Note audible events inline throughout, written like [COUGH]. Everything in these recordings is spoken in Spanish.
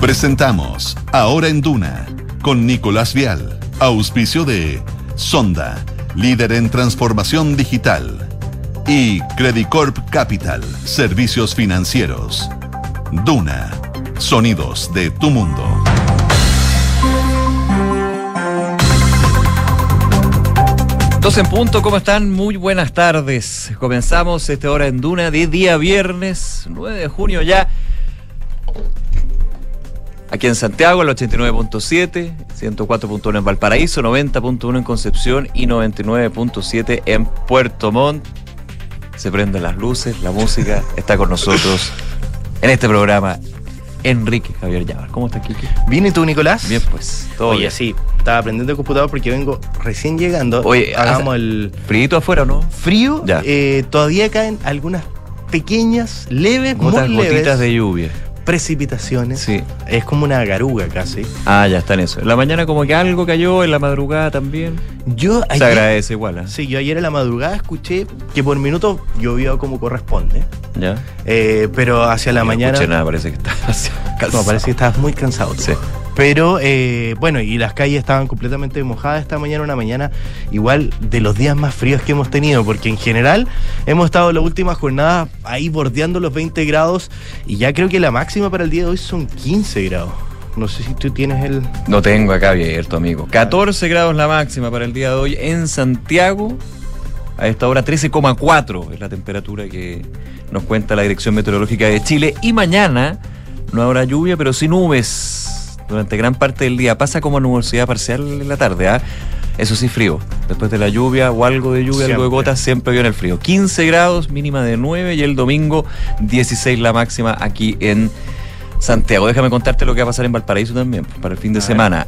Presentamos Ahora en Duna con Nicolás Vial, auspicio de Sonda, líder en transformación digital, y Credicorp Capital, servicios financieros. Duna, sonidos de tu mundo. Dos en punto, ¿cómo están? Muy buenas tardes. Comenzamos esta hora en Duna de día viernes, 9 de junio ya. Aquí en Santiago, el 89.7, 104.1 en Valparaíso, 90.1 en Concepción y 99.7 en Puerto Montt. Se prenden las luces, la música está con nosotros en este programa. Enrique Javier Llavar. ¿Cómo estás, Kiki? Bien, ¿y tú, Nicolás? Bien, pues. Todo Oye, sí, estaba aprendiendo el computador porque vengo recién llegando. Oye, hagamos el. ¿Frío afuera o no? Frío. Ya. Eh, todavía caen algunas pequeñas, leves, Gotas, muy leves. gotitas de lluvia precipitaciones. Sí. Es como una garuga casi. Ah, ya está en eso. En la mañana como que algo cayó, en la madrugada también. Yo Se agradece igual. ¿eh? Sí, yo ayer en la madrugada escuché que por minutos llovió como corresponde. Ya. Eh, pero hacia la no mañana. escuché nada, parece que estás [LAUGHS] No, parece que estabas muy cansado. Sí. Pero eh, bueno, y las calles estaban completamente mojadas esta mañana, una mañana igual de los días más fríos que hemos tenido, porque en general hemos estado la última jornada ahí bordeando los 20 grados y ya creo que la máxima para el día de hoy son 15 grados. No sé si tú tienes el... No tengo acá abierto, amigo. 14 grados la máxima para el día de hoy en Santiago. A esta hora 13,4 es la temperatura que nos cuenta la Dirección Meteorológica de Chile. Y mañana no habrá lluvia, pero sí nubes durante gran parte del día. Pasa como nubosidad parcial en la tarde, ¿ah? Eso sí, frío. Después de la lluvia o algo de lluvia, Siempre. algo de gotas, siempre viene el frío. 15 grados, mínima de 9 y el domingo 16 la máxima aquí en Santiago. Déjame contarte lo que va a pasar en Valparaíso también, pues, para el fin de A semana.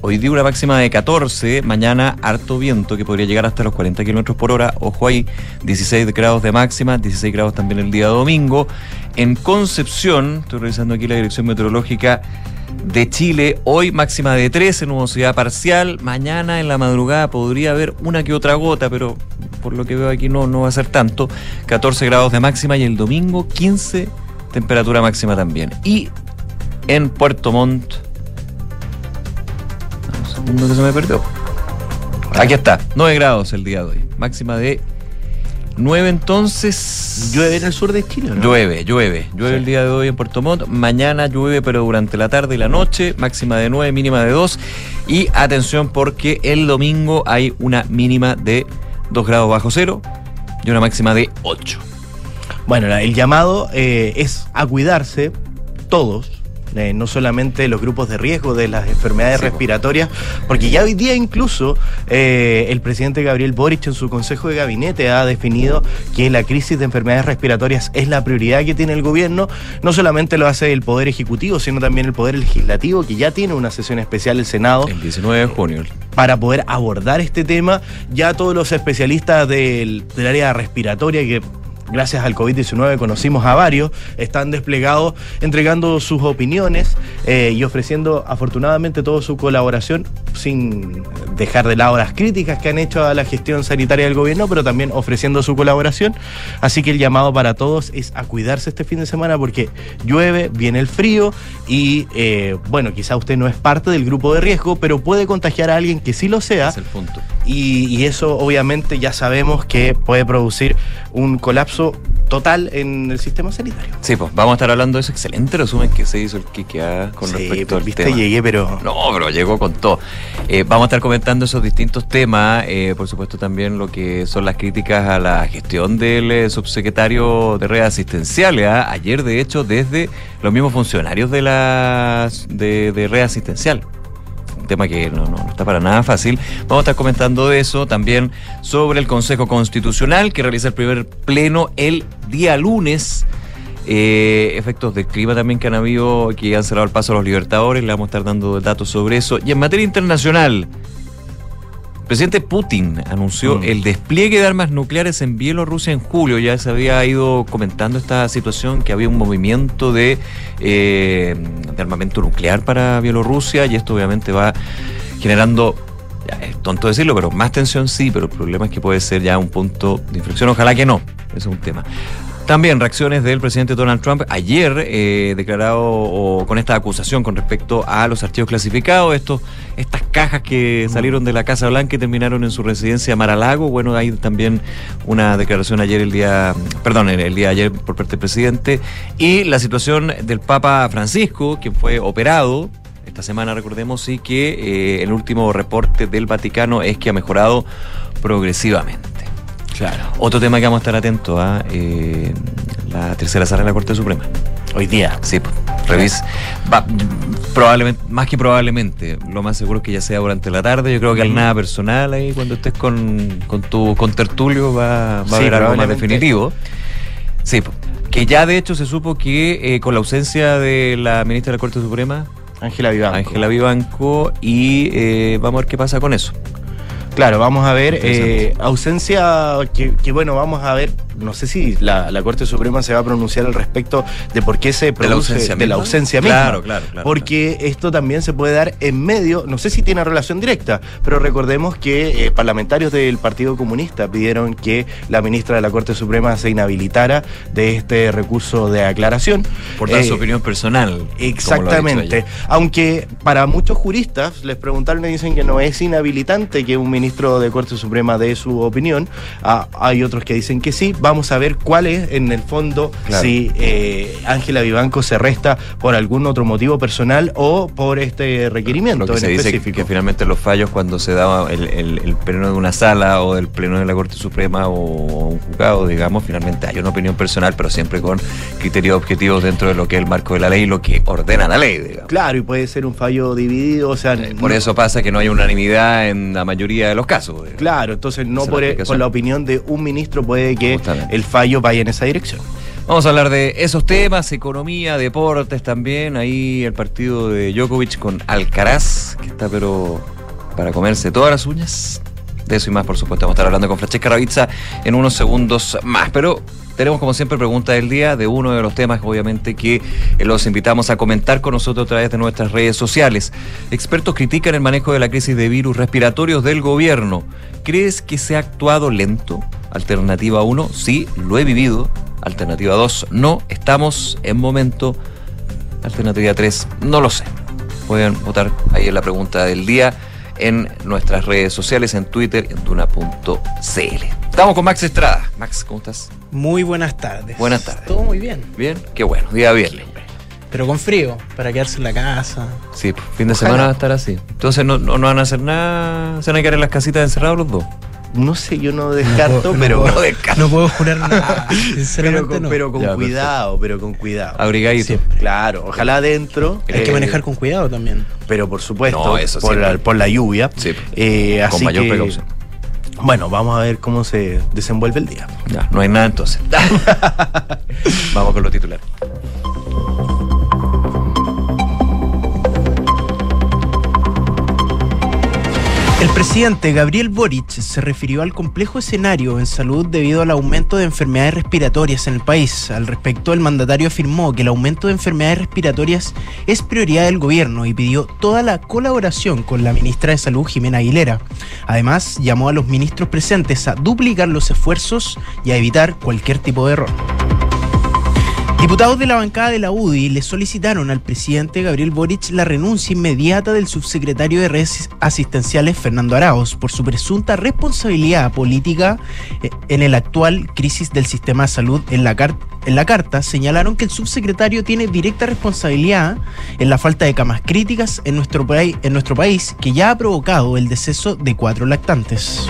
Hoy día una máxima de 14, mañana harto viento que podría llegar hasta los 40 kilómetros por hora. Ojo ahí, 16 grados de máxima, 16 grados también el día domingo. En Concepción, estoy revisando aquí la dirección meteorológica de Chile, hoy máxima de 13, nubosidad parcial. Mañana en la madrugada podría haber una que otra gota, pero por lo que veo aquí no, no va a ser tanto. 14 grados de máxima y el domingo 15 temperatura máxima también. Y en Puerto Montt. Un segundo que se me perdió. Aquí está, 9 grados el día de hoy. Máxima de 9 entonces. ¿Llueve en el sur de Chile no? Llueve, llueve. Llueve Sí. el día de hoy en Puerto Montt. Mañana llueve, pero durante la tarde y la noche. Máxima de 9, mínima de 2. Y atención porque el domingo hay una mínima de 2 grados bajo cero y una máxima de 8. Bueno, el llamado eh, es a cuidarse todos. Eh, no solamente los grupos de riesgo de las enfermedades Sí, respiratorias, porque ya hoy día incluso eh, el presidente Gabriel Boric en su consejo de gabinete ha definido que la crisis de enfermedades respiratorias es la prioridad que tiene el gobierno. No solamente lo hace el Poder Ejecutivo, sino también el Poder Legislativo, que ya tiene una sesión especial el Senado El 19 de junio. para poder abordar este tema. Ya todos los especialistas del, del área respiratoria que gracias al COVID-19 conocimos a varios, están desplegados entregando sus opiniones eh, y ofreciendo afortunadamente toda su colaboración sin dejar de lado las críticas que han hecho a la gestión sanitaria del gobierno, pero también ofreciendo su colaboración. Así que el llamado para todos es a cuidarse este fin de semana porque llueve, viene el frío y eh, bueno, quizá usted no es parte del grupo de riesgo, pero puede contagiar a alguien que sí lo sea Es el punto. y, y eso obviamente ya sabemos que puede producir un colapso total en el sistema sanitario. Sí, pues vamos a estar hablando de ese excelente resumen que se hizo el Kike ah, con Sí, respecto pues, al viste, tema. llegué, pero No, pero llegó con todo. Eh, vamos a estar comentando esos distintos temas, eh, por supuesto también lo que son las críticas a la gestión del eh, subsecretario de redes asistenciales. ¿ah? Ayer, de hecho, desde los mismos funcionarios de la de, de red asistencial. Un tema que no, no- no está para nada fácil. Vamos a estar comentando eso también sobre el Consejo Constitucional que realiza el primer pleno el día lunes. Eh, efectos del clima también que han habido, que han cerrado el paso a los libertadores, le vamos a estar dando datos sobre eso. Y en materia internacional, el presidente Putin anunció Mm. el despliegue de armas nucleares en Bielorrusia en julio. Ya se había ido comentando esta situación, que había un movimiento de, eh, de armamento nuclear para Bielorrusia y esto obviamente va generando, es tonto decirlo, pero más tensión sí, pero el problema es que puede ser ya un punto de inflexión. Ojalá que no, eso es un tema. También reacciones del presidente Donald Trump ayer eh, declarado con esta acusación con respecto a los archivos clasificados, estos, estas cajas que salieron de la Casa Blanca y terminaron en su residencia Mar-a-Lago. Bueno, hay también una declaración ayer el día, perdón, el día de ayer por parte del presidente y la situación del Papa Francisco, que fue operado esta semana, recordemos, y que eh, el último reporte del Vaticano es que ha mejorado progresivamente. Claro. Otro tema que vamos a estar atentos a eh, la tercera sala de la Corte Suprema. Hoy día. Sí, pues, revis. Va, probablemente, más que probablemente, lo más seguro es que ya sea durante la tarde. Yo creo que al nada personal ahí, cuando estés con, con tu con tertulio, va, va Sí, a haber algo más definitivo. Sí, pues, que ya de hecho se supo que eh, con la ausencia de la ministra de la Corte Suprema, Ángela Vivanco. Ángela Vivanco, y eh, vamos a ver qué pasa con eso. Claro, vamos a ver, eh, ausencia que, que, bueno, vamos a ver, no sé si la, la Corte Suprema se va a pronunciar al respecto de por qué se la produce ausencia de la ausencia misma. Claro, claro, claro, Porque esto también se puede dar en medio, no sé si tiene relación directa, pero recordemos que eh, parlamentarios del Partido Comunista pidieron que la ministra de la Corte Suprema se inhabilitara de este recurso de aclaración. Por dar Eh, su opinión personal. Exactamente. Aunque para muchos juristas les preguntaron y dicen que no es inhabilitante que un ministro de Corte Suprema dé su opinión. Ah, hay otros que dicen que sí. Vamos a ver cuál es en el fondo Claro. si eh, Ángela Vivanco se resta por algún otro motivo personal o por este requerimiento Lo que en se dice específico. que finalmente los fallos cuando se daba el, el- el pleno de una sala o del pleno de la Corte Suprema o un juzgado, digamos, finalmente hay una opinión personal, pero siempre con criterios objetivos dentro de lo que es el marco de la ley y lo que ordena la ley, digamos. Claro, y puede ser un fallo dividido, o sea, Eh, Por no- eso pasa que no hay unanimidad en la mayoría de los casos. digamos. Claro, entonces no la por, la opinión de un ministro puede que. El fallo vaya en esa dirección. Vamos a hablar de esos temas, economía, deportes también. Ahí el partido de Djokovic con Alcaraz, que está pero para comerse todas las uñas. De eso y más, por supuesto, vamos a estar hablando con Francesca Ravizza en unos segundos más. Pero tenemos, como siempre, pregunta del día de uno de los temas, obviamente, que eh, los invitamos a comentar con nosotros a través de nuestras redes sociales. Expertos critican el manejo de la crisis de virus respiratorios del gobierno. ¿Crees que se ha actuado lento? Alternativa 1, sí, lo he vivido. Alternativa 2, no, estamos en momento. Alternativa 3, no lo sé. Pueden votar ahí en la pregunta del día en nuestras redes sociales, en Twitter, en tuna.cl. Estamos con Max Estrada. Max, ¿cómo estás? Muy buenas tardes. Buenas tardes. Todo muy bien, ¿Bien? Qué bueno, día viernes. pero con frío, para quedarse en la casa. Sí, pues, fin de Ojalá. semana va a estar así. Entonces no, no, no van a hacer nada, se van a quedar en las casitas encerrados los dos. No sé, yo no descarto, No pero, puedo- descarto. No puedo jurar nada. [LAUGHS] pero, Sinceramente con, no. pero con Ya, cuidado, pero con cuidado. Abrigadito. Sí. Claro, ojalá adentro. Hay que eh, manejar con cuidado también. Pero por supuesto, No, eso por, siempre. la, por la lluvia. Sí. Eh, Con así mayor que, precaución. Bueno, vamos a ver cómo se desenvuelve el día. Ya, no hay nada entonces. [LAUGHS] Vamos con los titulares. Presidente Gabriel Boric se refirió al complejo escenario en salud debido al aumento de enfermedades respiratorias en el país. Al respecto, el mandatario afirmó que el aumento de enfermedades respiratorias es prioridad del gobierno y pidió toda la colaboración con la ministra de Salud, Jimena Aguilera. Además, llamó a los ministros presentes a duplicar los esfuerzos y a evitar cualquier tipo de error. Diputados de la bancada de la UDI le solicitaron al presidente Gabriel Boric la renuncia inmediata del subsecretario de redes asistenciales Fernando Arauz por su presunta responsabilidad política eh, en el actual crisis del sistema de salud. En la, carta señalaron que el subsecretario tiene directa responsabilidad en la falta de camas críticas en nuestro, en nuestro país que ya ha provocado el deceso de cuatro lactantes.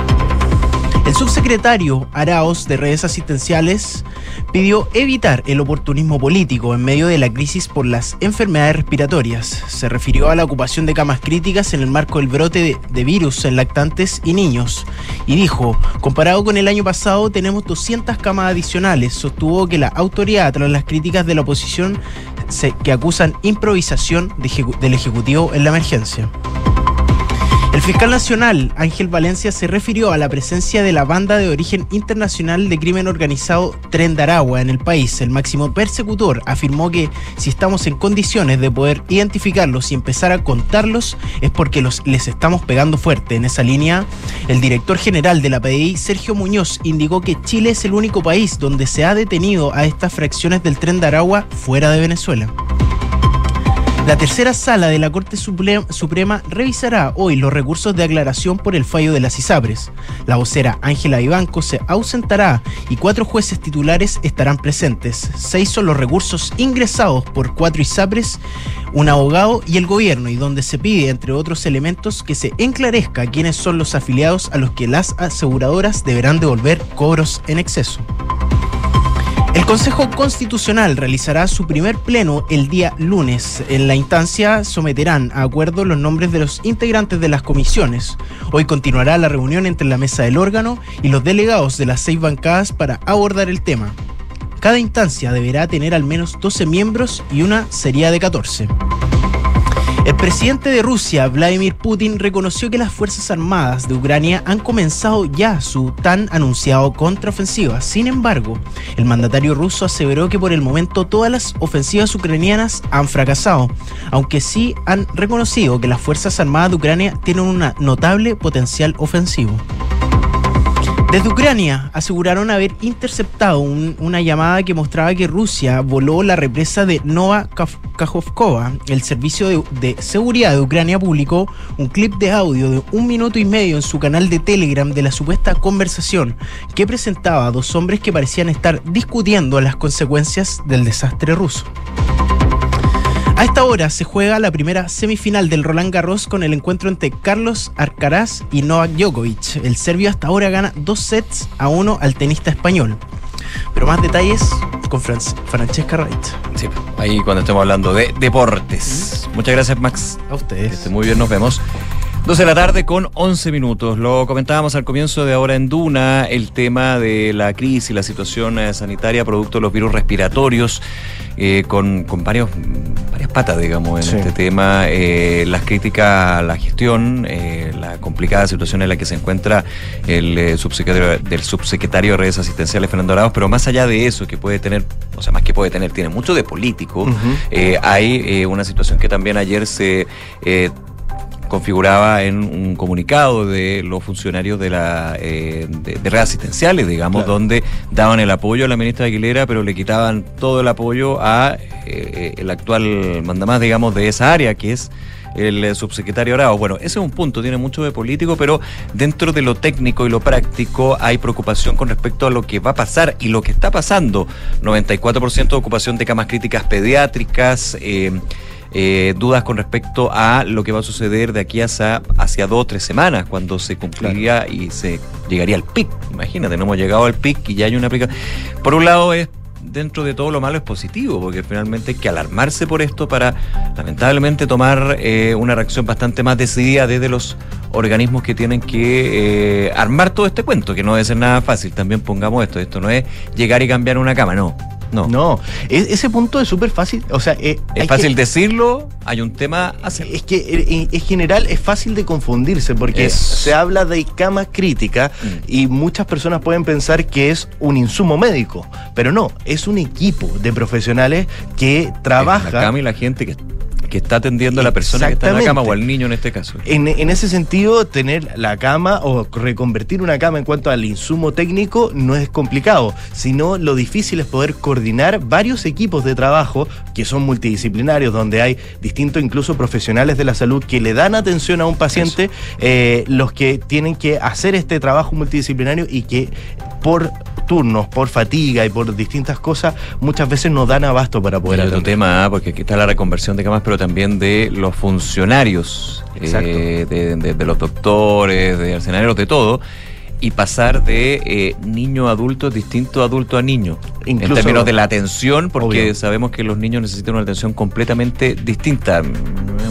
El subsecretario Araos de redes asistenciales pidió evitar el oportunismo político en medio de la crisis por las enfermedades respiratorias. Se refirió a la ocupación de camas críticas en el marco del brote de, virus en lactantes y niños. Y dijo, comparado con el año pasado tenemos 200 camas adicionales. Sostuvo que la autoridad, tras las críticas de la oposición que acusan improvisación del Ejecutivo en la emergencia. El fiscal nacional, Ángel Valencia, se refirió a la presencia de la banda de origen internacional de crimen organizado Tren de Aragua en el país. El máximo persecutor afirmó que si estamos en condiciones de poder identificarlos y empezar a contarlos es porque los, les estamos pegando fuerte. En esa línea, el director general de la PDI, Sergio Muñoz, indicó que Chile es el único país donde se ha detenido a estas fracciones del Tren de Aragua fuera de Venezuela. La tercera sala de la Corte Suprema revisará hoy los recursos de aclaración por el fallo de las ISAPRES. La vocera Ángela Vivanco se ausentará y cuatro jueces titulares estarán presentes. Seis son los recursos ingresados por cuatro ISAPRES, un abogado y el gobierno, y donde se pide, entre otros elementos, que se enclarezca quiénes son los afiliados a los que las aseguradoras deberán devolver cobros en exceso. El Consejo Constitucional realizará su primer pleno el día lunes. En la instancia someterán a acuerdo los nombres de los integrantes de las comisiones. Hoy continuará la reunión entre la mesa del órgano y los delegados de las seis bancadas para abordar el tema. Cada instancia deberá tener al menos 12 miembros y una sería de 14. El presidente de Rusia, Vladimir Putin, reconoció que las Fuerzas Armadas de Ucrania han comenzado ya su tan anunciado contraofensiva. Sin embargo, el mandatario ruso aseveró que por el momento todas las ofensivas ucranianas han fracasado, aunque sí han reconocido que las Fuerzas Armadas de Ucrania tienen un notable potencial ofensivo. Desde Ucrania aseguraron haber interceptado una llamada que mostraba que Rusia voló la represa de Nova Kajovkova. El servicio de, de, seguridad de Ucrania publicó un clip de audio de un minuto y medio en su canal de Telegram de la supuesta conversación que presentaba a dos hombres que parecían estar discutiendo las consecuencias del desastre ruso. A esta hora se juega la primera semifinal del Roland Garros con el encuentro entre Carlos Alcaraz y Novak Djokovic. El serbio hasta ahora gana dos sets a uno al tenista español. Pero más detalles con Francesca Wright. Sí, ahí cuando estemos hablando de deportes. Muchas gracias, Max. A ustedes. Este, muy bien, nos vemos. 12 de la tarde con 11 minutos. Lo comentábamos al comienzo de ahora en Duna, el tema de la crisis, la situación eh, sanitaria producto de los virus respiratorios, eh, con, con varios, varias patas, digamos, en este tema. Eh, las críticas a la gestión, la complicada situación en la que se encuentra el subsecretario, del subsecretario de redes asistenciales, Fernando Arauz, pero más allá de eso, que puede tener, o sea, más que puede tener, tiene mucho de político, hay una situación que también ayer se configuraba en un comunicado de los funcionarios de la eh, de, redes asistenciales, digamos, donde daban el apoyo a la ministra Aguilera, pero le quitaban todo el apoyo a eh, el actual mandamás, digamos, de esa área, que es el subsecretario Arao. Bueno, ese es un punto, tiene mucho de político, pero dentro de lo técnico y lo práctico hay preocupación con respecto a lo que va a pasar y lo que está pasando. 94% de ocupación de camas críticas pediátricas. Eh, eh, dudas con respecto a lo que va a suceder de aquí hacia, hacia dos o tres semanas, cuando se cumpliría y se llegaría al pic. Imagínate, no hemos llegado al pic y ya hay una aplicación. Por un lado es dentro de todo lo malo es positivo, porque finalmente hay que alarmarse por esto para lamentablemente tomar eh, una reacción bastante más decidida desde los organismos que tienen que eh, armar todo este cuento, que no debe ser nada fácil. También pongamos esto, esto no es llegar y cambiar una cama, no. No. No, ese punto es súper fácil. O sea, eh, es fácil decirlo, hay un tema Es que eh, en, general es fácil de confundirse porque se habla de cama crítica mm. y muchas personas pueden pensar que es un insumo médico, pero no, es un equipo de profesionales que trabaja. la cama y la gente que que está atendiendo a la persona que está en la cama o al niño en este caso. En, ese sentido, tener la cama o reconvertir una cama en cuanto al insumo técnico no es complicado, sino lo difícil es poder coordinar varios equipos de trabajo que son multidisciplinarios, donde hay distintos incluso profesionales de la salud que le dan atención a un paciente, eh, los que tienen que hacer este trabajo multidisciplinario y que por turnos, por fatiga y por distintas cosas, muchas veces no dan abasto para poder hacer. otro tema, ¿ah? porque aquí está la reconversión de camas, pero también de los funcionarios, eh, de, los doctores, de arsenaleros, de todo y pasar de eh, niño a adulto distinto adulto a niño. en términos de la atención, porque sabemos que los niños necesitan una atención completamente distinta.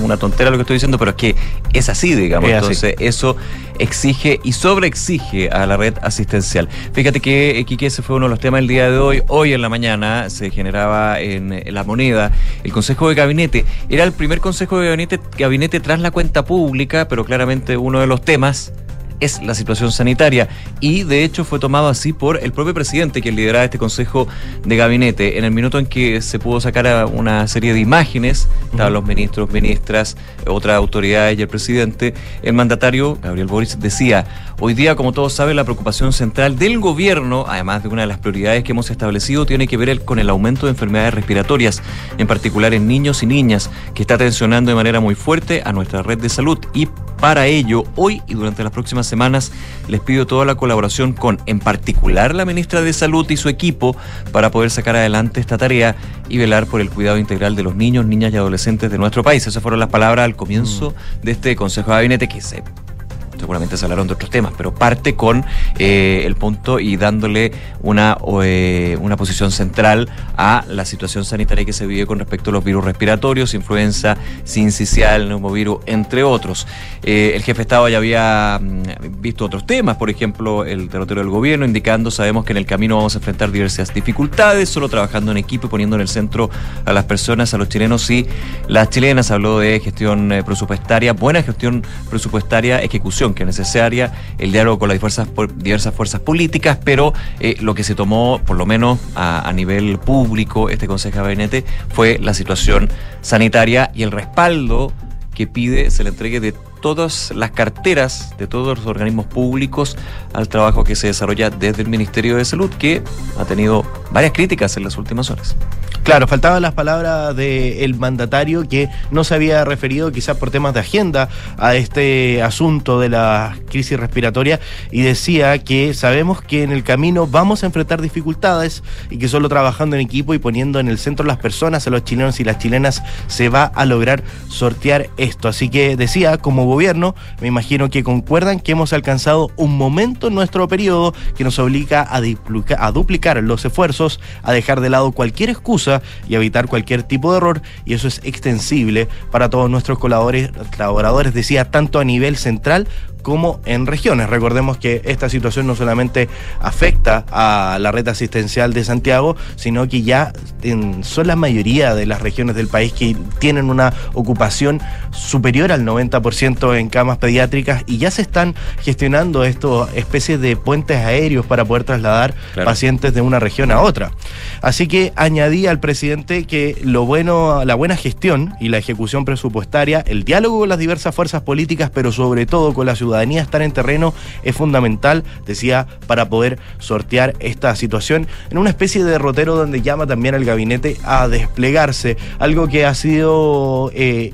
una tontera lo que estoy diciendo, pero es que es así, digamos. Es así. Entonces, eso exige y sobreexige a la red asistencial. Fíjate que, eh, Quique, ese fue uno de los temas del día de hoy. Hoy en la mañana se generaba en, eh, la moneda el Consejo de Gabinete. Era el primer Consejo de Gabinete, gabinete tras la cuenta pública, pero claramente uno de los temas es la situación sanitaria. Y de hecho fue tomado así por el propio presidente que lideraba este consejo de gabinete en el minuto en que se pudo sacar a una serie de imágenes estaban los ministros, ministras, otras autoridades y el presidente el mandatario Gabriel Boris decía hoy día como todos saben la preocupación central del gobierno además de una de las prioridades que hemos establecido tiene que ver con el aumento de enfermedades respiratorias en particular en niños y niñas que está tensionando de manera muy fuerte a nuestra red de salud. Y para ello, hoy y durante las próximas semanas, les pido toda la colaboración con, en particular, la ministra de Salud y su equipo para poder sacar adelante esta tarea y velar por el cuidado integral de los niños, niñas y adolescentes de nuestro país. Esas fueron las palabras al comienzo de este Consejo de Gabinete que se seguramente se hablaron de otros temas, pero parte con eh, el punto y dándole una, eh, una posición central a la situación sanitaria que se vive con respecto a los virus respiratorios, influenza, sincicial, neumovirus, entre otros. Eh, el jefe de Estado ya había mm, visto otros temas, por ejemplo, el derrotero del gobierno, indicando, sabemos que en el camino vamos a enfrentar diversas dificultades, solo trabajando en equipo y poniendo en el centro a las personas, a los chilenos y las chilenas. Habló de gestión presupuestaria, buena gestión presupuestaria, ejecución que es necesaria, el diálogo con las diversas, fuerzas políticas, pero eh, lo que se tomó, por lo menos a, a nivel público, este Consejo de Gabinete, fue la situación sanitaria y el respaldo que pide se le entregue de todas las carteras de todos los organismos públicos al trabajo que se desarrolla desde el Ministerio de Salud, que ha tenido varias críticas en las últimas horas. Claro, faltaban las palabras del mandatario que no se había referido quizás por temas de agenda a este asunto de la crisis respiratoria y decía que sabemos que en el camino vamos a enfrentar dificultades y que solo trabajando en equipo y poniendo en el centro las personas, a los chilenos y las chilenas, se va a lograr sortear esto. Así que decía, como me imagino que concuerdan que hemos alcanzado un momento en nuestro periodo que nos obliga a, duplica- a duplicar los esfuerzos, a dejar de lado cualquier excusa y evitar cualquier tipo de error, y eso es extensible para todos nuestros colaboradores, colaboradores decía, tanto a nivel central como en regiones. Recordemos que esta situación no solamente afecta a la red asistencial de Santiago, sino que ya en- son la mayoría de las regiones del país que tienen una ocupación superior al 90% en camas pediátricas y ya se están gestionando estos especies de puentes aéreos para poder trasladar Claro. pacientes de una región a otra. Así que añadí al presidente que lo bueno, la buena gestión y la ejecución presupuestaria, el diálogo con las diversas fuerzas políticas, pero sobre todo con la ciudadanía, estar en terreno es fundamental, decía, para poder sortear esta situación en una especie de derrotero donde llama también al gabinete a desplegarse, algo que ha sido eh,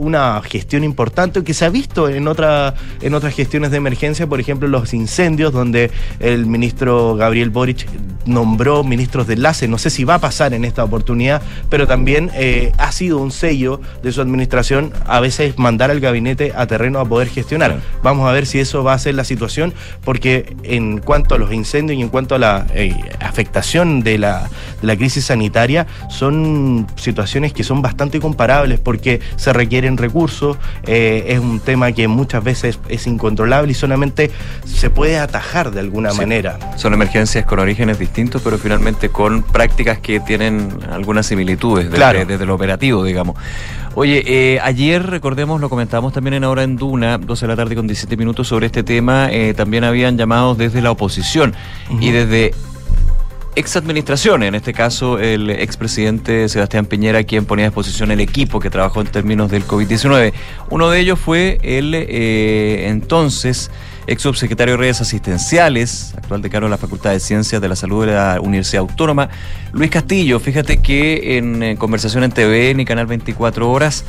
una gestión importante que se ha visto en, otra, en otras gestiones de emergencia, por ejemplo los incendios, donde el ministro Gabriel Boric nombró ministros de enlace. No sé si va a pasar en esta oportunidad, pero también eh, ha sido un sello de su administración a veces mandar al gabinete a terreno a poder gestionar. Vamos a ver si eso va a ser la situación, porque en cuanto a los incendios y en cuanto a la eh, afectación de la, de la crisis sanitaria, son situaciones que son bastante comparables porque se requieren recursos, eh, es un tema que muchas veces es incontrolable y solamente se puede atajar de alguna Sí. manera. Son emergencias con orígenes distintos, pero finalmente con prácticas que tienen algunas similitudes desde, Claro. desde lo operativo, digamos. Oye, eh, ayer, recordemos, lo comentamos también en Ahora en Duna, 12 de la tarde con 17 minutos sobre este tema, eh, también habían llamados desde la oposición y desde ex administraciones, en este caso el expresidente Sebastián Piñera, quien ponía a disposición el equipo que trabajó en términos del COVID-19. Uno de ellos fue el eh, entonces ex subsecretario de redes asistenciales, actual decano de la Facultad de Ciencias de la Salud de la Universidad Autónoma, Luis Castillo. Fíjate que en, eh, conversación en TVN y Canal 24 Horas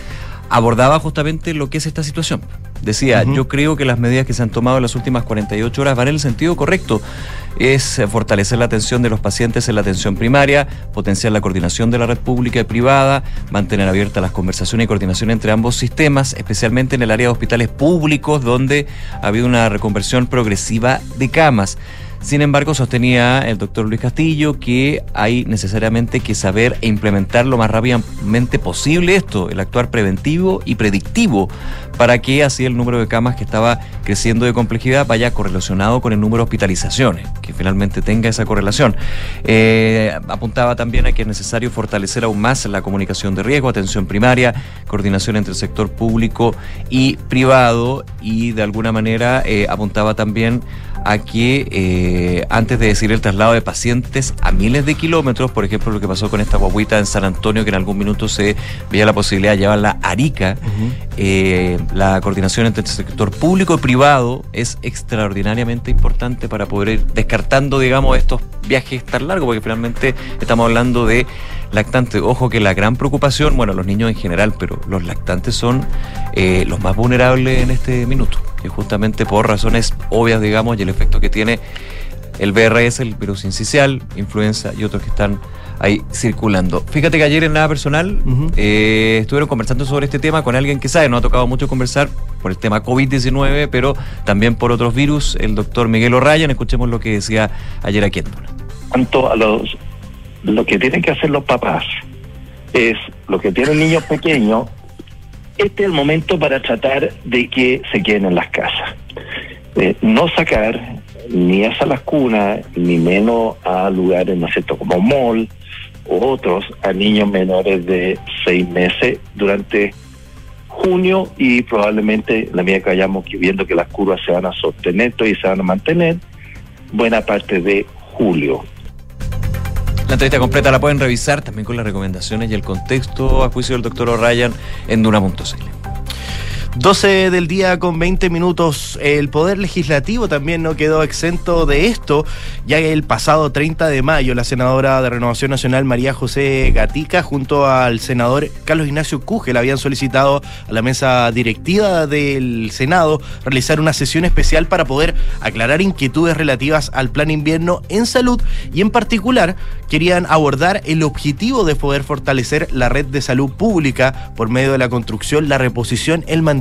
abordaba justamente lo que es esta situación. Decía, yo creo que las medidas que se han tomado en las últimas 48 horas van en el sentido correcto. Es fortalecer la atención de los pacientes en la atención primaria, potenciar la coordinación de la red pública y privada, mantener abiertas las conversaciones y coordinación entre ambos sistemas, especialmente en el área de hospitales públicos, donde ha habido una reconversión progresiva de camas. Sin embargo, sostenía el doctor Luis Castillo que hay necesariamente que saber e implementar lo más rápidamente posible esto, el actuar preventivo y predictivo, para que así el número de camas que estaba creciendo de complejidad vaya correlacionado con el número de hospitalizaciones, que finalmente tenga esa correlación. Eh, apuntaba también a que es necesario fortalecer aún más la comunicación de riesgo, atención primaria, coordinación entre el sector público y privado y de alguna manera eh, apuntaba también a que eh, antes de decir el traslado de pacientes a miles de kilómetros, por ejemplo, lo que pasó con esta guaguita en San Antonio, que en algún minuto se veía la posibilidad de llevarla a Arica, eh, la coordinación entre el sector público y privado es extraordinariamente importante para poder ir descartando, digamos, estos viajes tan largos, porque finalmente estamos hablando de lactantes. Ojo que la gran preocupación, bueno, los niños en general, pero los lactantes son eh, los más vulnerables en este minuto, y justamente por razones obvias, digamos, y el efecto que tiene el BRS, el virus incisional, influenza y otros que están ahí circulando. Fíjate que ayer en nada personal eh, estuvieron conversando sobre este tema con alguien que sabe, no ha tocado mucho conversar por el tema COVID-19, pero también por otros virus, el doctor Miguel O'Ryan, escuchemos lo que decía ayer aquí en Duna. cuanto a los lo que tienen que hacer los papás es lo que tienen niños pequeños este es el momento para tratar de que se queden en las casas. Eh, no sacar ni a las cunas ni menos a lugares no es cierto como mall u otros a niños menores de seis meses durante junio y probablemente la medida que vayamos viendo que las curvas se van a sostener y se van a mantener buena parte de julio La entrevista completa la pueden revisar también con las recomendaciones y el contexto a juicio del doctor O'Ryan en Duna.cl. 12 del día con 20 minutos. El Poder Legislativo también no quedó exento de esto, ya que el pasado 30 de mayo la senadora de Renovación Nacional María José Gatica junto al senador Carlos Ignacio Cugel habían solicitado a la mesa directiva del Senado realizar una sesión especial para poder aclarar inquietudes relativas al plan invierno en salud y en particular querían abordar el objetivo de poder fortalecer la red de salud pública por medio de la construcción, la reposición, el mantenimiento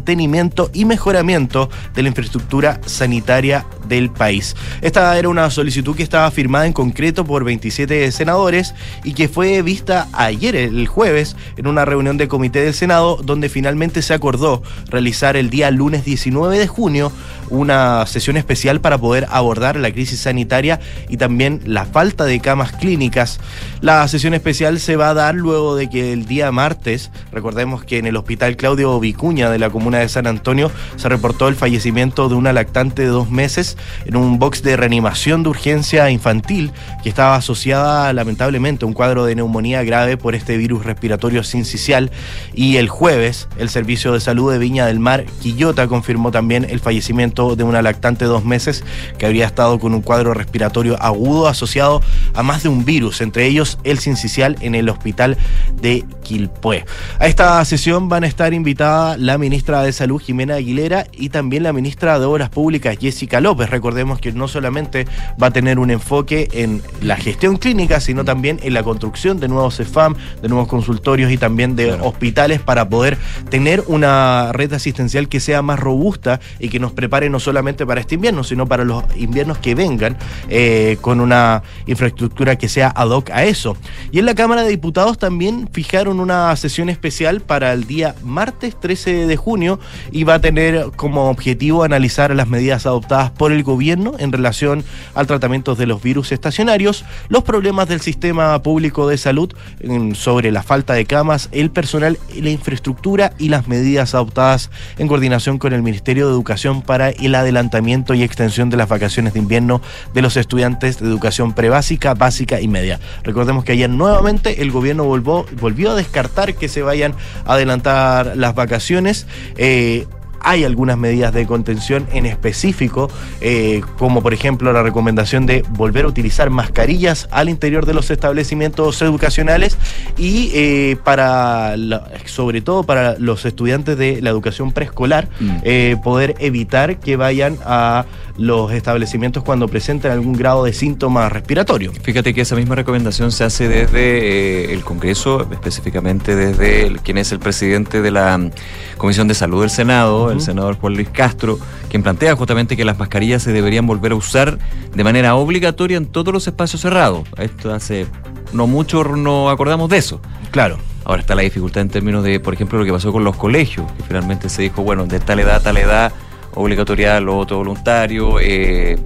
y mejoramiento de la infraestructura sanitaria del país. Esta era una solicitud que estaba firmada en concreto por 27 senadores y que fue vista ayer, el jueves, en una reunión de comité del Senado, donde finalmente se acordó realizar el día lunes 19 de junio una sesión especial para poder abordar la crisis sanitaria y también la falta de camas clínicas. La sesión especial se va a dar luego de que el día martes, recordemos que en el hospital Claudio Vicuña de la comuna de San Antonio se reportó el fallecimiento de una lactante de dos meses en un box de reanimación de urgencia infantil que estaba asociada lamentablemente a un cuadro de neumonía grave por este virus respiratorio sincicial y el jueves el Servicio de Salud de Viña del Mar Quillota confirmó también el fallecimiento de una lactante de dos meses que habría estado con un cuadro respiratorio agudo asociado a más de un virus, entre ellos el sincicial en el hospital de Quilpué. A esta sesión van a estar invitadas la ministra de Salud Jimena Aguilera y también la ministra de Obras Públicas Jessica López. Recordemos que no solamente va a tener un enfoque en la gestión clínica, sino también en la construcción de nuevos CEFAM, de nuevos consultorios y también de Claro. hospitales para poder tener una red asistencial que sea más robusta y que nos prepare no solamente para este invierno, sino para los inviernos que vengan eh, con una infraestructura que sea ad hoc a eso. Y en la Cámara de Diputados también fijaron una sesión especial para el día martes 13 de junio y va a tener como objetivo analizar las medidas adoptadas por el gobierno en relación al tratamiento de los virus estacionarios, los problemas del sistema público de salud sobre la falta de camas, el personal, la infraestructura y las medidas adoptadas en coordinación con el Ministerio de Educación para el adelantamiento y extensión de las vacaciones de invierno de los estudiantes de educación prebásica, básica y media. Recordemos que ayer nuevamente el gobierno volvió a descartar que se vayan a adelantar las vacaciones. Eh, hay algunas medidas de contención en específico, eh, como por ejemplo la recomendación de volver a utilizar mascarillas al interior de los establecimientos educacionales y eh, para, la- sobre todo para los estudiantes de la educación preescolar, Mm. eh, poder evitar que vayan a los establecimientos cuando presenten algún grado de síntoma respiratorio. Fíjate que esa misma recomendación se hace desde eh, el Congreso, específicamente desde el- quien es el presidente de la mm, Comisión de Salud del Senado, el senador Juan Luis Castro, quien plantea justamente que las mascarillas se deberían volver a usar de manera obligatoria en todos los espacios cerrados. Esto hace no mucho nos acordamos de eso. Claro. Ahora está la dificultad en términos de, por ejemplo, lo que pasó con los colegios, que finalmente se dijo, bueno, de tal edad a tal edad, obligatoriedad, lo otro voluntario. eh,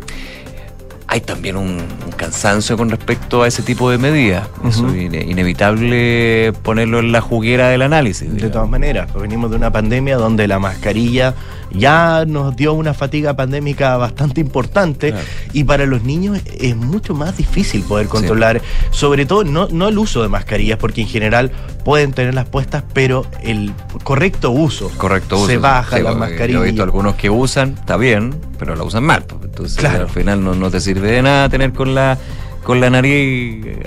hay también un, un cansancio con respecto a ese tipo de medidas. Eso es ine- inevitable ponerlo en la juguera del análisis. De todas maneras, pues venimos de una pandemia donde la mascarilla ya nos dio una fatiga pandémica bastante importante Claro. y para los niños es mucho más difícil poder controlar, sobre todo no, no el uso de mascarillas, porque en general pueden tenerlas puestas, pero el correcto uso. Correcto uso. Se baja Sí, la mascarilla. Yo he visto algunos que usan, está bien, pero la usan mal. pues. Entonces Claro. al final no, no te sirve de nada tener con la, con la nariz eh,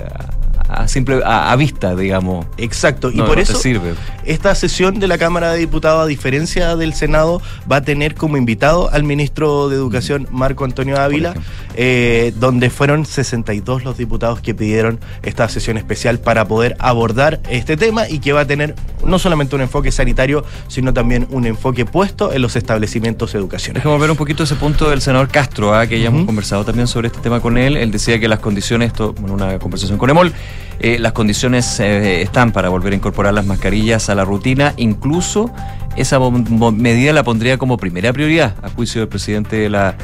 a, simple, a, a vista, digamos. Exacto, y por no eso sirve. esta sesión de la Cámara de Diputados, a diferencia del Senado, va a tener como invitado al ministro de Educación, Marco Antonio Ávila, eh, donde fueron 62 los diputados que pidieron esta sesión especial para poder abordar este tema y que va a tener no solamente un enfoque sanitario, sino también un enfoque puesto en los establecimientos educacionales. Dejemos ver un poquito ese punto del senador Castro, ¿ah? que ya hemos conversado también sobre este tema con él. Él decía que las condiciones, esto, en una conversación con Emol, eh, las condiciones eh, están para volver a incorporar las mascarillas a la rutina, incluso esa medida la pondría como primera prioridad, a juicio del presidente de la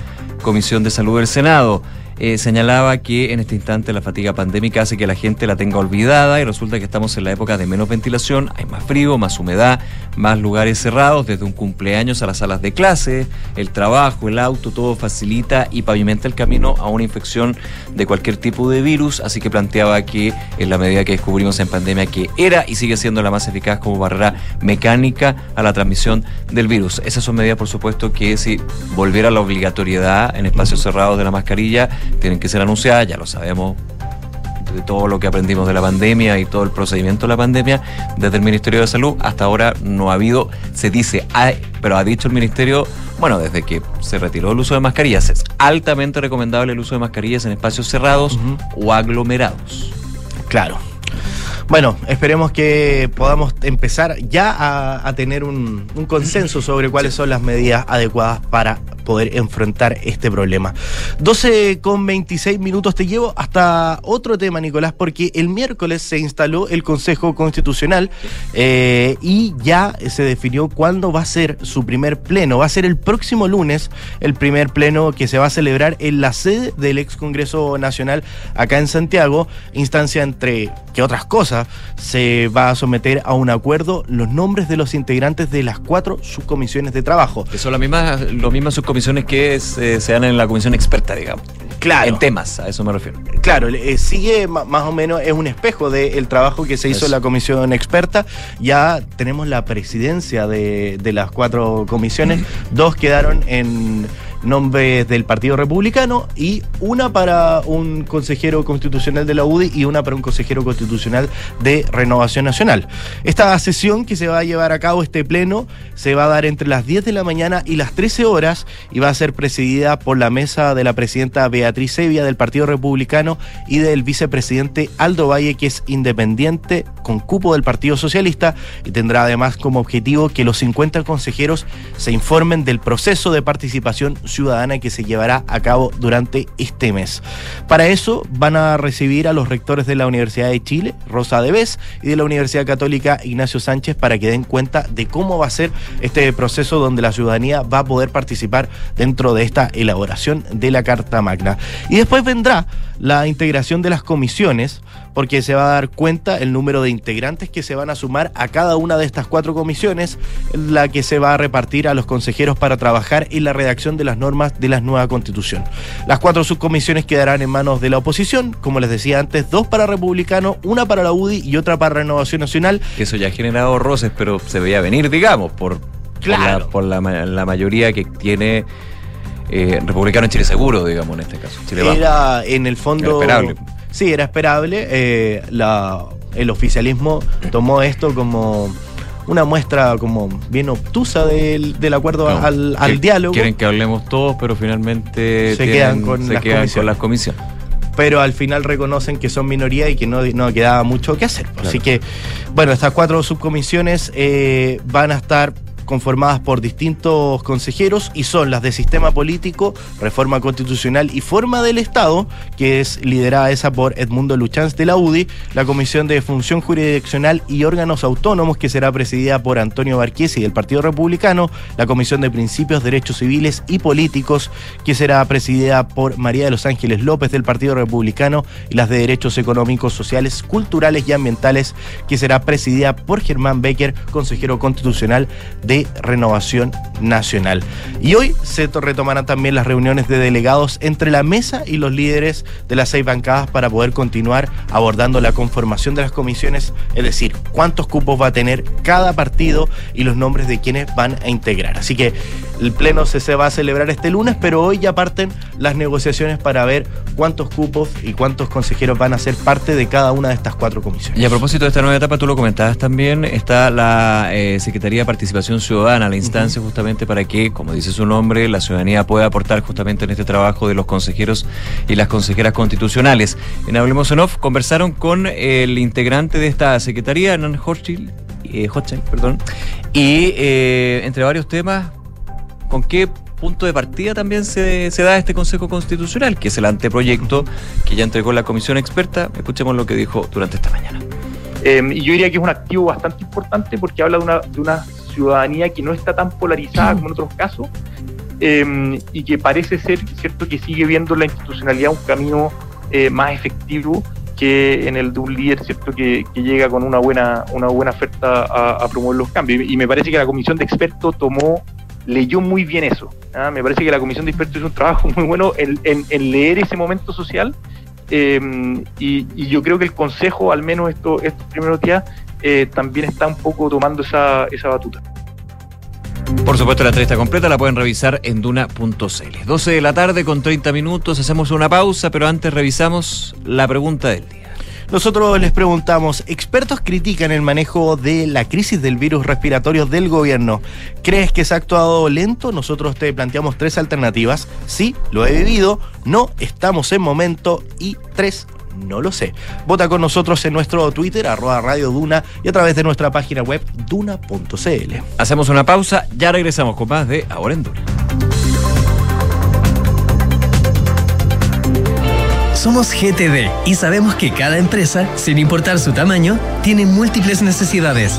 Comisión de Salud del Senado. Eh, señalaba que en este instante la fatiga pandémica hace que la gente la tenga olvidada y resulta que estamos en la época de menos ventilación, hay más frío, más humedad, más lugares cerrados, desde un cumpleaños a las salas de clase, el trabajo, el auto, todo facilita y pavimenta el camino a una infección de cualquier tipo de virus, así que planteaba que en la medida que descubrimos en pandemia que era y sigue siendo la más eficaz como barrera mecánica a la transmisión del virus. Esas son medidas, por supuesto, que si volviera la obligatoriedad en espacios cerrados de la mascarilla, tienen que ser anunciadas, ya lo sabemos de todo lo que aprendimos de la pandemia y todo el procedimiento de la pandemia desde el Ministerio de Salud hasta ahora no ha habido, se dice, hay, pero ha dicho el Ministerio, bueno, desde que se retiró el uso de mascarillas, es altamente recomendable el uso de mascarillas en espacios cerrados o aglomerados. Claro. Bueno, esperemos que podamos empezar ya a, a tener un, un consenso sobre cuáles son las medidas adecuadas para poder enfrentar este problema. 12 con 26 minutos te llevo hasta otro tema, Nicolás, porque el miércoles se instaló el Consejo Constitucional eh, y ya se definió cuándo va a ser su primer pleno. Va a ser el próximo lunes el primer pleno que se va a celebrar en la sede del ex Congreso Nacional acá en Santiago, instancia entre que otras cosas se va a someter a un acuerdo los nombres de los integrantes de las cuatro subcomisiones de trabajo. Que son las mismas, las mismas subcomisiones que se, se dan en la comisión experta, digamos. Claro. En temas, a eso me refiero. Claro, eh, sigue más o menos, es un espejo del trabajo que se hizo en la comisión experta. Ya tenemos la presidencia de, de las cuatro comisiones. Dos quedaron en nombre del Partido Republicano y una para un consejero constitucional de la UDI y una para un consejero constitucional de Renovación Nacional. Esta sesión que se va a llevar a cabo, este pleno, se va a dar entre las 10 de la mañana y las 13 horas y va a ser presidida por la mesa de la presidenta Beatriz Sevilla del Partido Republicano y del vicepresidente Aldo Valle, que es independiente con cupo del Partido Socialista y tendrá además como objetivo que los 50 consejeros se informen del proceso de participación ciudadana que se llevará a cabo durante este mes. Para eso van a recibir a los rectores de la Universidad de Chile, Rosa Debes, y de la Universidad Católica Ignacio Sánchez para que den cuenta de cómo va a ser este proceso donde la ciudadanía va a poder participar dentro de esta elaboración de la Carta Magna. Y después vendrá la integración de las comisiones, porque se va a dar cuenta el número de integrantes que se van a sumar a cada una de estas cuatro comisiones, la que se va a repartir a los consejeros para trabajar en la redacción de las normas de la nueva constitución. Las cuatro subcomisiones quedarán en manos de la oposición, como les decía antes, dos para republicano, una para la UDI y otra para Renovación Nacional. Que eso ya ha generado roces, pero se veía venir, digamos, por, Claro. por, la, por la ma- la mayoría que tiene eh, republicano en Chile Seguro, digamos, en este caso. Chile. Era en el fondo. Era esperable. Sí, era esperable. eh, la, el oficialismo tomó esto como una muestra como bien obtusa del, del acuerdo No, al, al que diálogo. Quieren que hablemos todos, pero finalmente Se quedan con se las quedan comisiones. con las comisiones. pero al final reconocen que son minoría y que no, no quedaba mucho que hacer. Claro. Así que, bueno, estas cuatro subcomisiones eh, van a estar conformadas por distintos consejeros y son las de sistema político, reforma constitucional y forma del Estado, que es liderada esa por Edmundo Luchanz de la UDI, la Comisión de Función Jurisdiccional y Órganos Autónomos, que será presidida por Antonio Barquiesi del Partido Republicano, la Comisión de Principios, Derechos Civiles y Políticos, que será presidida por María de los Ángeles López del Partido Republicano, y las de Derechos Económicos, Sociales, Culturales y Ambientales, que será presidida por Germán Becker, consejero constitucional de Renovación Nacional. Y hoy se retomarán también las reuniones de delegados entre la mesa y los líderes de las seis bancadas para poder continuar abordando la conformación de las comisiones, es decir, cuántos cupos va a tener cada partido y los nombres de quienes van a integrar. Así que el pleno se, va a celebrar este lunes, pero hoy ya parten las negociaciones para ver cuántos cupos y cuántos consejeros van a ser parte de cada una de estas cuatro comisiones. Y a propósito de esta nueva etapa, tú lo comentabas también, está la eh, Secretaría de Participación Ciudadana, la instancia justamente para que, como dice su nombre, la ciudadanía pueda aportar justamente en este trabajo de los consejeros y las consejeras constitucionales. En Hablemos en Off conversaron con el integrante de esta secretaría, Hernán Hochschild, eh, Hochschild, perdón, y eh, entre varios temas, ¿con qué punto de partida también se, se da este Consejo Constitucional, que es el anteproyecto que ya entregó la comisión experta? Escuchemos lo que dijo durante esta mañana. Eh, y yo diría que es un activo bastante importante porque habla de una, de una ciudadanía que no está tan polarizada como en otros casos eh, y que parece ser, cierto, que sigue viendo la institucionalidad un camino eh, más efectivo que en el de un líder, cierto, que, que llega con una buena, una buena oferta a, a, promover los cambios. Y me parece que la comisión de expertos tomó, leyó muy bien eso. ¿ah? Me parece que la comisión de expertos hizo un trabajo [LAUGHS] muy bueno en, en, en leer ese momento social. Eh, y, y, yo creo que el Consejo, al menos esto, estos primeros días, eh, también está un poco tomando esa, esa batuta. Por supuesto, la entrevista completa la pueden revisar en duna.cl. 12 de la tarde con 30 minutos, hacemos una pausa, pero antes revisamos la pregunta del día. Nosotros les preguntamos, expertos critican el manejo de la crisis del virus respiratorio del gobierno. ¿Crees que se ha actuado lento? Nosotros te planteamos tres alternativas. Sí, lo he vivido. No, estamos en momento. Y tres, no lo sé. Vota con nosotros en nuestro Twitter, arroba Radio Duna, y a través de nuestra página web, duna.cl. Hacemos una pausa, ya regresamos con más de Ahora en Duna. Somos GTD y sabemos que cada empresa, sin importar su tamaño, tiene múltiples necesidades.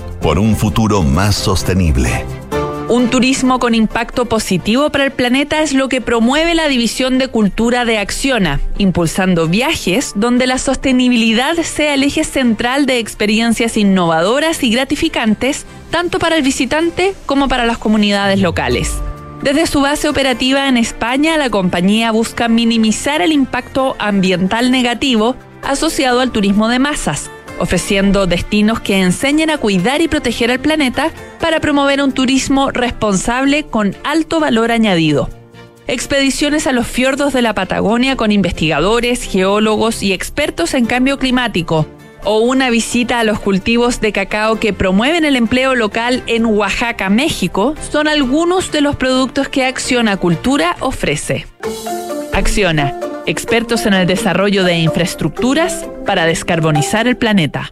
por un futuro más sostenible. Un turismo con impacto positivo para el planeta es lo que promueve la División de Cultura de Acciona, impulsando viajes donde la sostenibilidad sea el eje central de experiencias innovadoras y gratificantes, tanto para el visitante como para las comunidades locales. Desde su base operativa en España, la compañía busca minimizar el impacto ambiental negativo asociado al turismo de masas, ofreciendo destinos que enseñen a cuidar y proteger al planeta para promover un turismo responsable con alto valor añadido. Expediciones a los fiordos de la Patagonia con investigadores, geólogos y expertos en cambio climático, o una visita a los cultivos de cacao que promueven el empleo local en Oaxaca, México, son algunos de los productos que Acciona Cultura ofrece. Acciona expertos en el desarrollo de infraestructuras para descarbonizar el planeta.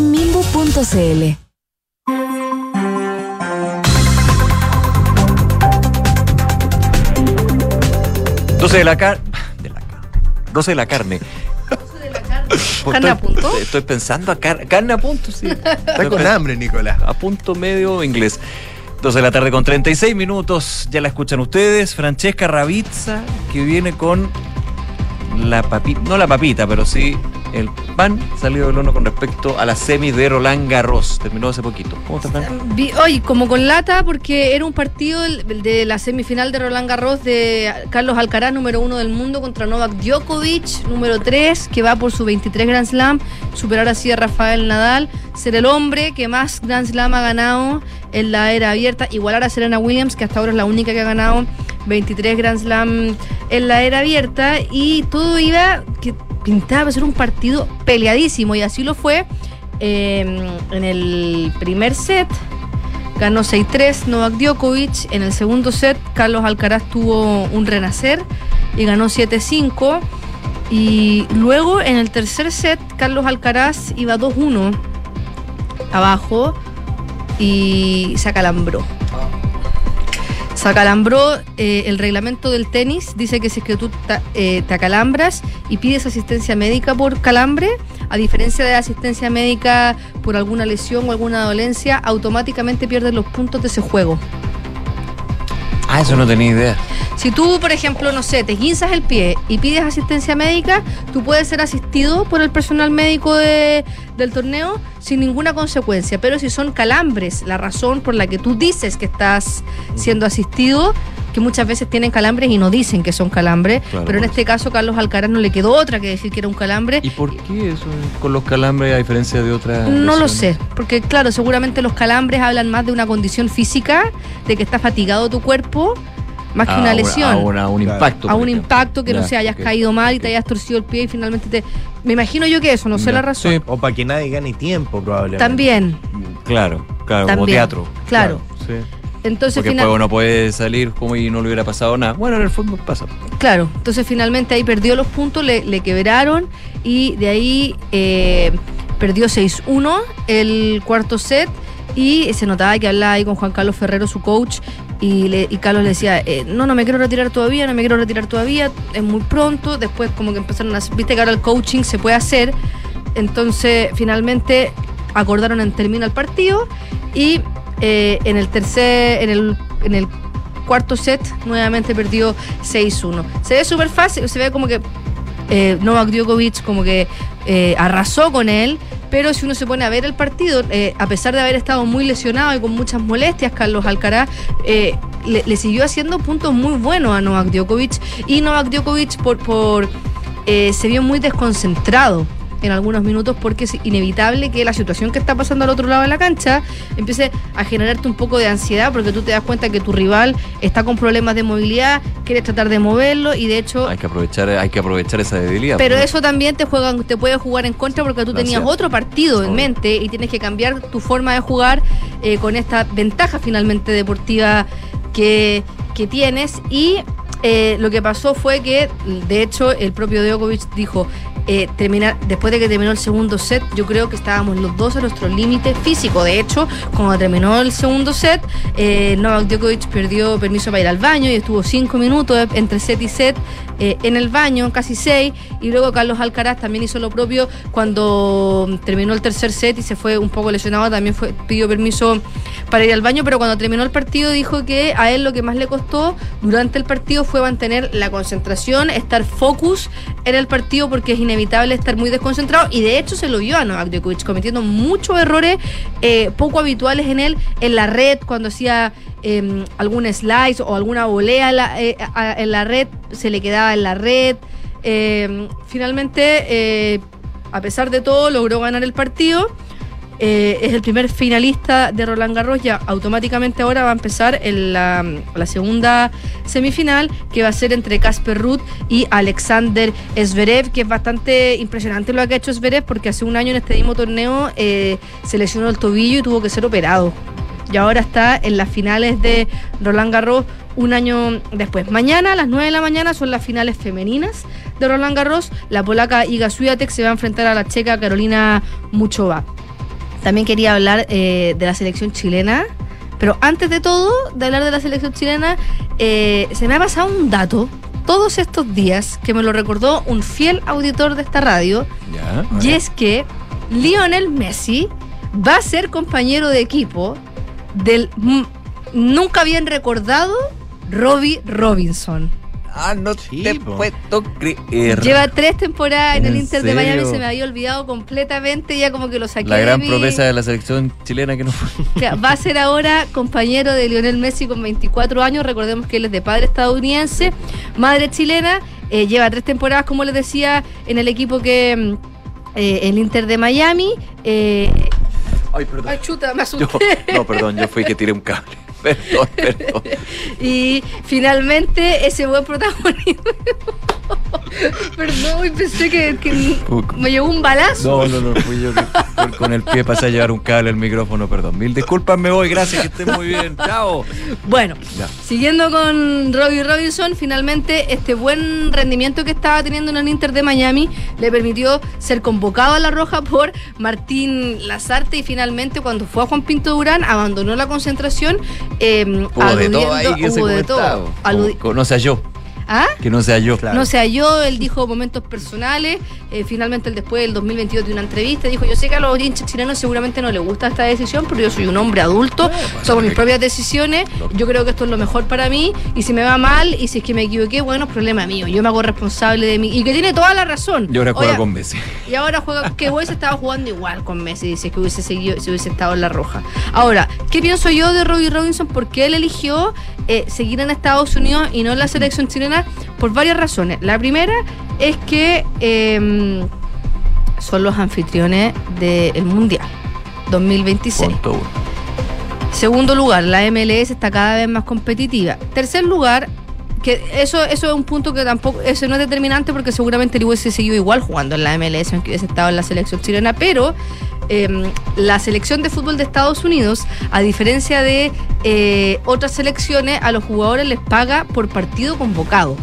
mimbu.cl. 12 de la carne. De la carne. 12 de la carne. ¿Carne a punto? Estoy pensando a car- carne a punto, sí. [LAUGHS] Está con hambre, Nicolás. A punto medio inglés. 12 de la tarde con 36 minutos. Ya la escuchan ustedes. Francesca Ravizza, que viene con la papita, no la papita, pero sí el pan salido del horno con respecto a la semi de Roland Garros. Terminó hace poquito. ¿Cómo está, Oye, como con lata, porque era un partido de la semifinal de Roland Garros de Carlos Alcaraz, número uno del mundo, contra Novak Djokovic, número tres, que va por su 23 Grand Slam, superar así a Rafael Nadal, ser el hombre que más Grand Slam ha ganado en la era abierta, igualar a Serena Williams, que hasta ahora es la única que ha ganado 23 Grand Slam en la era abierta, y todo iba que pintaba ser un partido peleadísimo, y así lo fue. eh, en el primer set ganó 6-3 Novak Djokovic. En el segundo set, Carlos Alcaraz tuvo un renacer y ganó 7-5. Y luego en el tercer set, Carlos Alcaraz iba 2-1 abajo y se acalambró. Se acalambró eh, el reglamento del tenis, dice que si es que tú eh, te acalambras y pides asistencia médica por calambre, a diferencia de asistencia médica por alguna lesión o alguna dolencia, automáticamente pierdes los puntos de ese juego. Ah, eso no tenía idea. Si tú, por ejemplo, no sé, te guinzas el pie y pides asistencia médica, tú puedes ser asistido por el personal médico de- del torneo sin ninguna consecuencia. Pero si son calambres, la razón por la que tú dices que estás siendo asistido, que muchas veces tienen calambres y no dicen que son calambres, Claro, pero en este caso Carlos Alcaraz no le quedó otra que decir que era un calambre. ¿Y por qué eso con los calambres a diferencia de otras? No lo sé, porque claro, seguramente los calambres hablan más de una condición física, de que está fatigado tu cuerpo, más que A una una- lesión. a una- a un impacto, A un ejemplo. impacto que no sé, hayas caído mal y te hayas torcido el pie y finalmente te. Me imagino yo que eso, no sé la razón. O para que nadie gane tiempo, probablemente. También, Claro, claro, como teatro. claro. Sí. Entonces Porque final- después uno puede salir como y no le hubiera pasado nada. Bueno, en el fútbol pasa. Claro, entonces finalmente ahí perdió los puntos, le, le quebraron y de ahí eh, perdió 6-1 el cuarto set y se notaba que hablaba ahí con Juan Carlos Ferrero, su coach, y, le- y Carlos le decía, eh, no, no me quiero retirar todavía, no me quiero retirar todavía, es muy pronto, después como que empezaron a... Viste que ahora el coaching se puede hacer, entonces finalmente acordaron en terminar el partido y eh, en el tercer, en el, en el cuarto set nuevamente perdió 6-1. Se ve súper fácil, se ve como que eh, Novak Djokovic como que eh, arrasó con él, pero si uno se pone a ver el partido, a pesar de haber estado muy lesionado y con muchas molestias, Carlos Alcaraz, le, le siguió haciendo puntos muy buenos a Novak Djokovic y Novak Djokovic por, por se vio muy desconcentrado en algunos minutos porque es inevitable que la situación que está pasando al otro lado de la cancha empiece a generarte un poco de ansiedad porque tú te das cuenta que tu rival está con problemas de movilidad, quieres tratar de moverlo y de hecho Hay que aprovechar, hay que aprovechar esa debilidad. pero eso también te juega, te puede jugar en contra porque tú tenías otro partido en mente y tienes que cambiar tu forma de jugar eh, con esta ventaja finalmente deportiva que, que tienes. Y eh, lo que pasó fue que, de hecho, el propio Djokovic dijo. Eh, terminar, después de que terminó el segundo set, yo creo que estábamos los dos a nuestro límite físico. De hecho, cuando terminó el segundo set, eh, Novak Djokovic perdió permiso para ir al baño y estuvo cinco minutos entre set y set eh, en el baño, casi seis, y luego Carlos Alcaraz también hizo lo propio cuando terminó el tercer set y se fue un poco lesionado, también fue, pidió permiso para ir al baño, pero cuando terminó el partido dijo que a él lo que más le costó durante el partido fue mantener la concentración, estar focus en el partido porque es inevitable estar muy desconcentrado y de hecho se lo vio a Novak Djokovic cometiendo muchos errores eh, poco habituales en él, en la red cuando hacía eh, algún slice o alguna volea la, eh, en la red, se le quedaba en la red. Eh, finalmente, eh, a pesar de todo, logró ganar el partido. Eh, es el primer finalista de Roland Garros. Ya automáticamente ahora va a empezar la segunda semifinal, que va a ser entre Casper Ruth y Alexander Zverev, que es bastante impresionante lo que ha hecho Zverev, porque hace un año en este mismo torneo eh, se lesionó el tobillo y tuvo que ser operado. Y ahora está en las finales de Roland Garros un año después. Mañana a las 9 de la mañana son las finales femeninas de Roland Garros. La polaca Iga Swiatek se va a enfrentar a la checa Carolina Muchova. También quería hablar eh, de la selección chilena. Pero antes de todo, de hablar de la selección chilena, eh, se me ha pasado un dato todos estos días que me lo recordó un fiel auditor de esta radio. Ya. Y es que Lionel Messi va a ser compañero de equipo del nunca bien recordado Robbie Robinson. Ah, no te puedo creer. Lleva tres temporadas en, el ¿En Inter de Miami, se me había olvidado completamente, ya como que lo saqué La de gran mi- promesa de la selección chilena que no fue. [LAUGHS] va a ser ahora compañero de Lionel Messi con 24 años. Recordemos que él es de padre estadounidense, madre chilena. eh, lleva tres temporadas, como les decía, en el equipo que. mm, eh, el Inter de Miami. eh, Ay, perdón. ay, chuta, me Yo, asusté. no, perdón, yo fui que tiré un cable. Perdón, perdón. [LAUGHS] Y finalmente ese buen protagonismo. [LAUGHS] Perdón, pensé que, que me llevó un balazo. No, no, no, fui yo que con- con el pie pasé a llevar un cable al micrófono, perdón. Mil disculpas, me voy, gracias, que estén muy bien. Chao. Bueno, Ya. Siguiendo con Robbie Robinson, finalmente este buen rendimiento que estaba teniendo en el Inter de Miami le permitió ser convocado a la roja por Martín Lazarte y finalmente cuando fue a Juan Pinto Durán abandonó la concentración. Eh, Hubo de todo ahí que se hubo de comentaba. todo. Aludi- No sea yo, ¿Ah? que no sea yo. No se halló, él dijo momentos personales. eh, finalmente, él después del 2022 de una entrevista dijo: Yo sé que a los hinchas chilenos seguramente no les gusta esta decisión, pero yo soy un hombre adulto, tomo mis propias decisiones. Yo creo que esto es lo mejor para mí. Y si me va mal y si es que me equivoqué, bueno, es problema mío. Yo me hago responsable de mí. Y que tiene toda la razón. Y ahora juega con Messi. y ahora juega, [LAUGHS] que hubiese estado jugando igual con Messi, si es que hubiese seguido, si hubiese estado en la roja. Ahora, ¿qué pienso yo de Robbie Robinson? Porque él eligió eh, seguir en Estados Unidos y no en la selección chilena por varias razones. La primera es que eh, son los anfitriones del Mundial 2026. Punto uno. Segundo lugar, la MLS está cada vez más competitiva. Tercer lugar, que eso, eso es un punto que tampoco, eso no es determinante porque seguramente él hubiese seguido igual jugando en la MLS aunque hubiese estado en la selección chilena, pero eh, la selección de fútbol de Estados Unidos, a diferencia de eh, otras selecciones, a los jugadores les paga por partido convocado.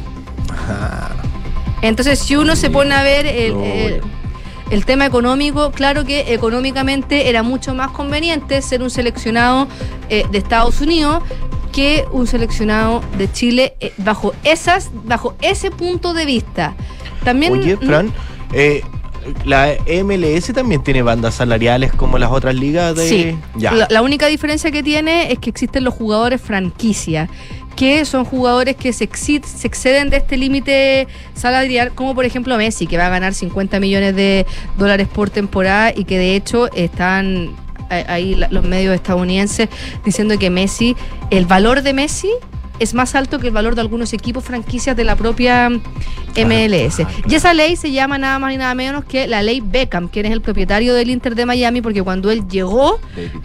Entonces, si uno se pone a ver el, el- el tema económico, claro que económicamente era mucho más conveniente ser un seleccionado eh, de Estados Unidos que un seleccionado de Chile eh, bajo esas bajo ese punto de vista. También Oye. Fran, eh, la MLS también tiene bandas salariales como las otras ligas de. Sí. Ya. La, la única diferencia que tiene es que existen los jugadores franquicia, que son jugadores que se, se exceden de este límite salarial, como por ejemplo Messi, que va a ganar 50 millones de dólares por temporada y que de hecho están ahí los medios estadounidenses diciendo que Messi, el valor de Messi es más alto que el valor de algunos equipos franquicias de la propia MLS. Y esa ley se llama nada más y nada menos que la ley Beckham, quien es el propietario del Inter de Miami, porque cuando él llegó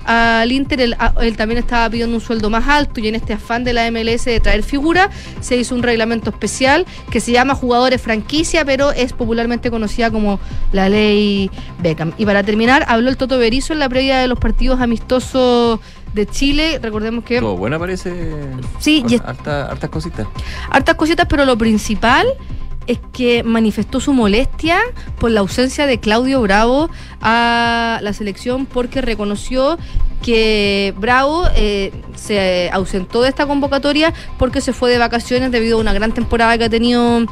al Inter, él, a- él también estaba pidiendo un sueldo más alto y en este afán de la MLS de traer figura, se hizo un reglamento especial que se llama jugadores franquicia, pero es popularmente conocida como la ley Beckham. Y para terminar, habló el Toto Berizo en la previa de los partidos amistosos de Chile. Recordemos que... Todo buena parece. Sí, y harta- hartas cositas. hartas cositas, pero lo principal es que manifestó su molestia por la ausencia de Claudio Bravo a la selección porque reconoció que Bravo eh, se ausentó de esta convocatoria porque se fue de vacaciones debido a una gran temporada que ha tenido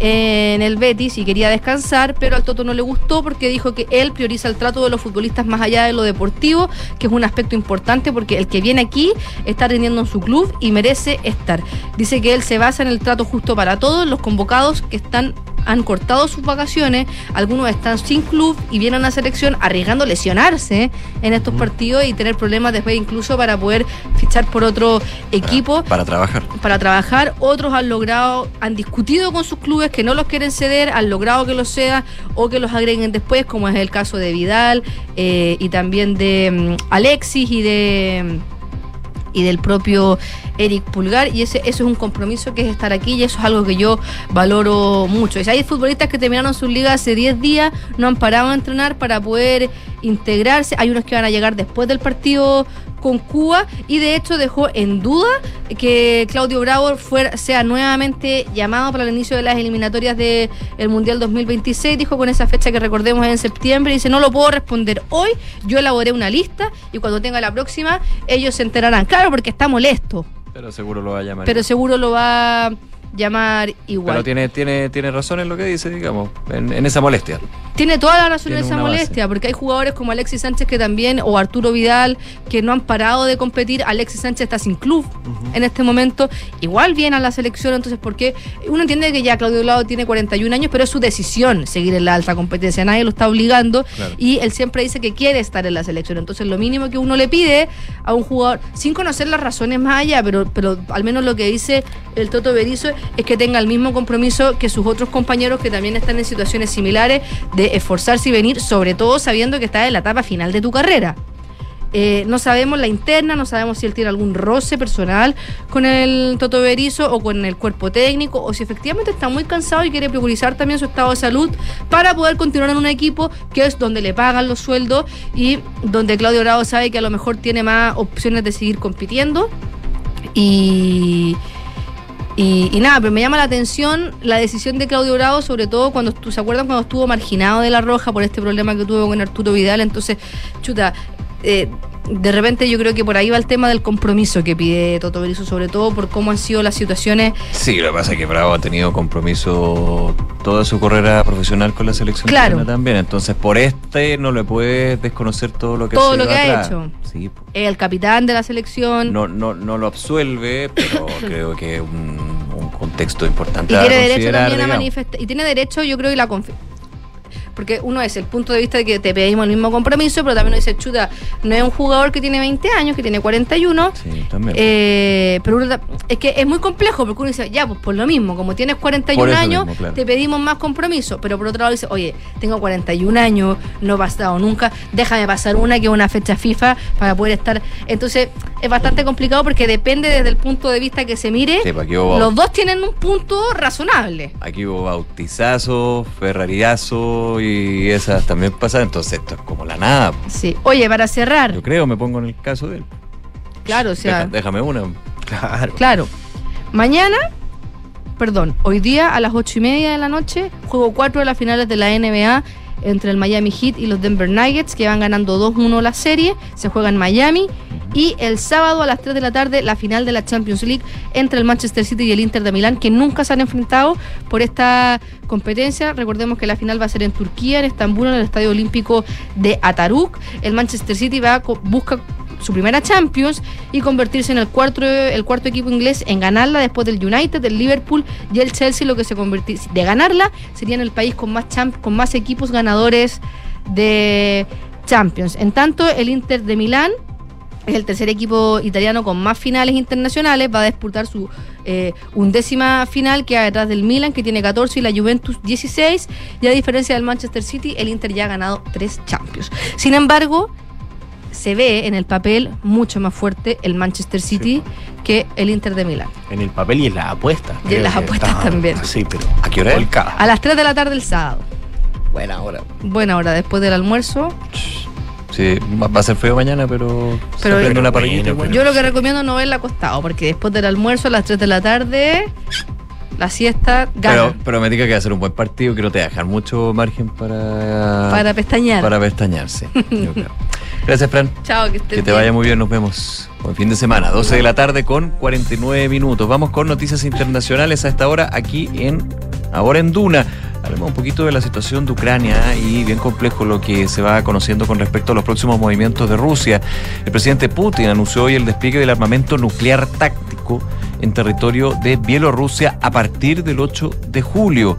en el Betis y quería descansar, pero al Toto no le gustó porque dijo que él prioriza el trato de los futbolistas más allá de lo deportivo, que es un aspecto importante porque el que viene aquí está rindiendo en su club y merece estar. Dice que él se basa en el trato justo para todos los convocados que están han cortado sus vacaciones, algunos están sin club y vienen a la selección arriesgando lesionarse en estos partidos y tener problemas después incluso para poder fichar por otro equipo Para trabajar. para trabajar. Otros han logrado, han discutido con sus clubes que no los quieren ceder, han logrado que los cedan o que los agreguen después, como es el caso de Vidal eh, y también de mm, Alexis y de y del propio Eric Pulgar y ese eso es un compromiso que es estar aquí y eso es algo que yo valoro mucho. Hay futbolistas que terminaron su liga hace 10 días, no han parado a entrenar para poder integrarse, hay unos que van a llegar después del partido con Cuba y de hecho dejó en duda que Claudio Bravo fuera, sea nuevamente llamado para el inicio de las eliminatorias del Mundial 2026. Dijo con esa fecha que recordemos en septiembre. Dice, no lo puedo responder hoy. Yo elaboré una lista y cuando tenga la próxima ellos se enterarán. Claro, porque está molesto, Pero seguro lo va a llamar. pero seguro lo va llamar igual. Pero tiene, tiene, tiene razón en lo que dice, digamos, en, en esa molestia. Tiene toda la razón en esa base. molestia, porque hay jugadores como Alexis Sánchez que también, o Arturo Vidal, que no han parado de competir. Alexis Sánchez está sin club en este momento. Igual viene a la selección, entonces, porque uno entiende que ya Claudio Lado tiene 41 años, pero es su decisión seguir en la alta competencia. Nadie lo está obligando Claro. y él siempre dice que quiere estar en la selección. Entonces, lo mínimo que uno le pide a un jugador, sin conocer las razones más allá, pero, pero al menos lo que dice el Toto Berizzo es que tenga el mismo compromiso que sus otros compañeros que también están en situaciones similares de esforzarse y venir, sobre todo sabiendo que está en la etapa final de tu carrera. Eh, no sabemos la interna, no sabemos si él tiene algún roce personal con el Toto Berizo o con el cuerpo técnico, o si efectivamente está muy cansado y quiere priorizar también su estado de salud para poder continuar en un equipo que es donde le pagan los sueldos y donde Claudio Bravo sabe que a lo mejor tiene más opciones de seguir compitiendo. Y, y, y nada, pero me llama la atención la decisión de Claudio Bravo, sobre todo cuando se acuerdan cuando estuvo marginado de la Roja por este problema que tuvo con Arturo Vidal. Entonces, chuta, eh, de repente yo creo que por ahí va el tema del compromiso que pide Toto Berizzo, sobre todo por cómo han sido las situaciones. Sí, lo que pasa es que Bravo ha tenido compromiso toda su carrera profesional con la selección Claro. también. Entonces, por este no le puedes desconocer todo lo que Todo lo que ha hecho. Sí, El capitán de la selección. no, no, no lo absuelve, pero [COUGHS] creo que es un, un contexto importante Y a tiene derecho también a manifestar. Y tiene derecho, yo creo, y la Porque uno es el punto de vista de que te pedimos el mismo compromiso, pero también uno dice, chuta, no es un jugador que tiene 20 años, que tiene 41. Sí, también. Eh, pero uno es que es muy complejo porque uno dice, ya, pues por lo mismo, como tienes 41 Por eso años, mismo, claro. te pedimos más compromiso. Pero por otro lado dice, oye, tengo 41 años, no he pasado nunca, déjame pasar una que es una fecha FIFA para poder estar. Entonces es bastante complicado porque depende desde el punto de vista que se mire. Sí, pues Los dos tienen un punto razonable. Aquí hubo bautizazo, ferrariazo y esas también pasan. Entonces, esto es como la nada. Sí. Oye, para cerrar, Yo creo, me pongo en el caso de él. claro, o sea. Deja- déjame una. Claro. Claro. Mañana, perdón, hoy día a las ocho y media de la noche, juego 4 de las finales de la NBA entre el Miami Heat y los Denver Nuggets, que van ganando 2-1 la serie. Se juega en Miami. Y el sábado a las 3 de la tarde, la final de la Champions League entre el Manchester City y el Inter de Milán, que nunca se han enfrentado por esta competencia. Recordemos que la final va a ser en Turquía, en Estambul, en el Estadio Olímpico de Ataruk. El Manchester City va busca su primera Champions y convertirse en el cuarto, el cuarto equipo inglés en ganarla después del United, del Liverpool y el Chelsea, lo que se convertir de ganarla sería en el país con más champ- con más equipos ganadores de Champions. En tanto, el Inter de Milán es el tercer equipo italiano con más finales internacionales. Va a disputar su eh, undécima final, que detrás del Milan, que tiene 14, y la Juventus 16. Y a diferencia del Manchester City, el Inter ya ha ganado tres Champions. Sin embargo, se ve en el papel mucho más fuerte el Manchester City que el Inter de Milán. En el papel y en las apuestas. Y en las apuestas está- también. Sí, pero. ¿A qué hora es? A las 3 de la tarde el sábado. Buena hora. Buena hora, después del almuerzo. Sí, va a ser feo mañana, pero, Pero- se prende una Bueno, pero-. Yo lo que recomiendo no verla acostado, porque después del almuerzo a las 3 de la tarde, la siesta gana. Pero, pero me diga que va a ser un buen partido, que no te va a dejar mucho margen para, para pestañear. para pestañarse. [LAUGHS] yo creo. Gracias, Fran. Chao, que estés Que te bien. vaya muy bien, nos vemos. Buen fin de semana, 12 de la tarde con 49 minutos. Vamos con noticias internacionales a esta hora aquí en Ahora en Duna. Hablemos un poquito de la situación de Ucrania y bien complejo lo que se va conociendo con respecto a los próximos movimientos de Rusia. El presidente Putin anunció hoy el despliegue del armamento nuclear táctico en territorio de Bielorrusia a partir del 8 de julio.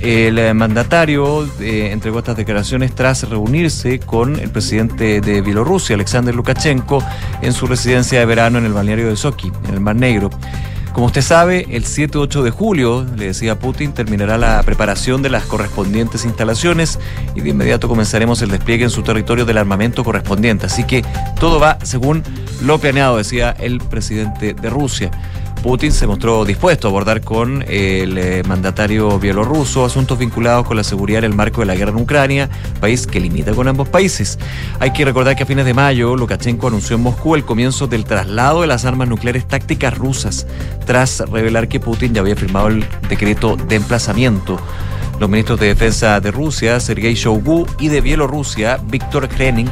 El eh, mandatario eh, entregó estas declaraciones tras reunirse con el presidente de Bielorrusia, Alexander Lukashenko, en su residencia de verano en el balneario de Sochi, en el Mar Negro. Como usted sabe, el 7-8 de julio, le decía Putin, terminará la preparación de las correspondientes instalaciones y de inmediato comenzaremos el despliegue en su territorio del armamento correspondiente. Así que todo va según lo planeado, decía el presidente de Rusia. Putin se mostró dispuesto a abordar con el eh, mandatario bielorruso asuntos vinculados con la seguridad en el marco de la guerra en Ucrania, país que limita con ambos países. Hay que recordar que a fines de mayo Lukashenko anunció en Moscú el comienzo del traslado de las armas nucleares tácticas rusas, tras revelar que Putin ya había firmado el decreto de emplazamiento. Los ministros de Defensa de Rusia, Sergei Shoigu, y de Bielorrusia, Víctor Krenin,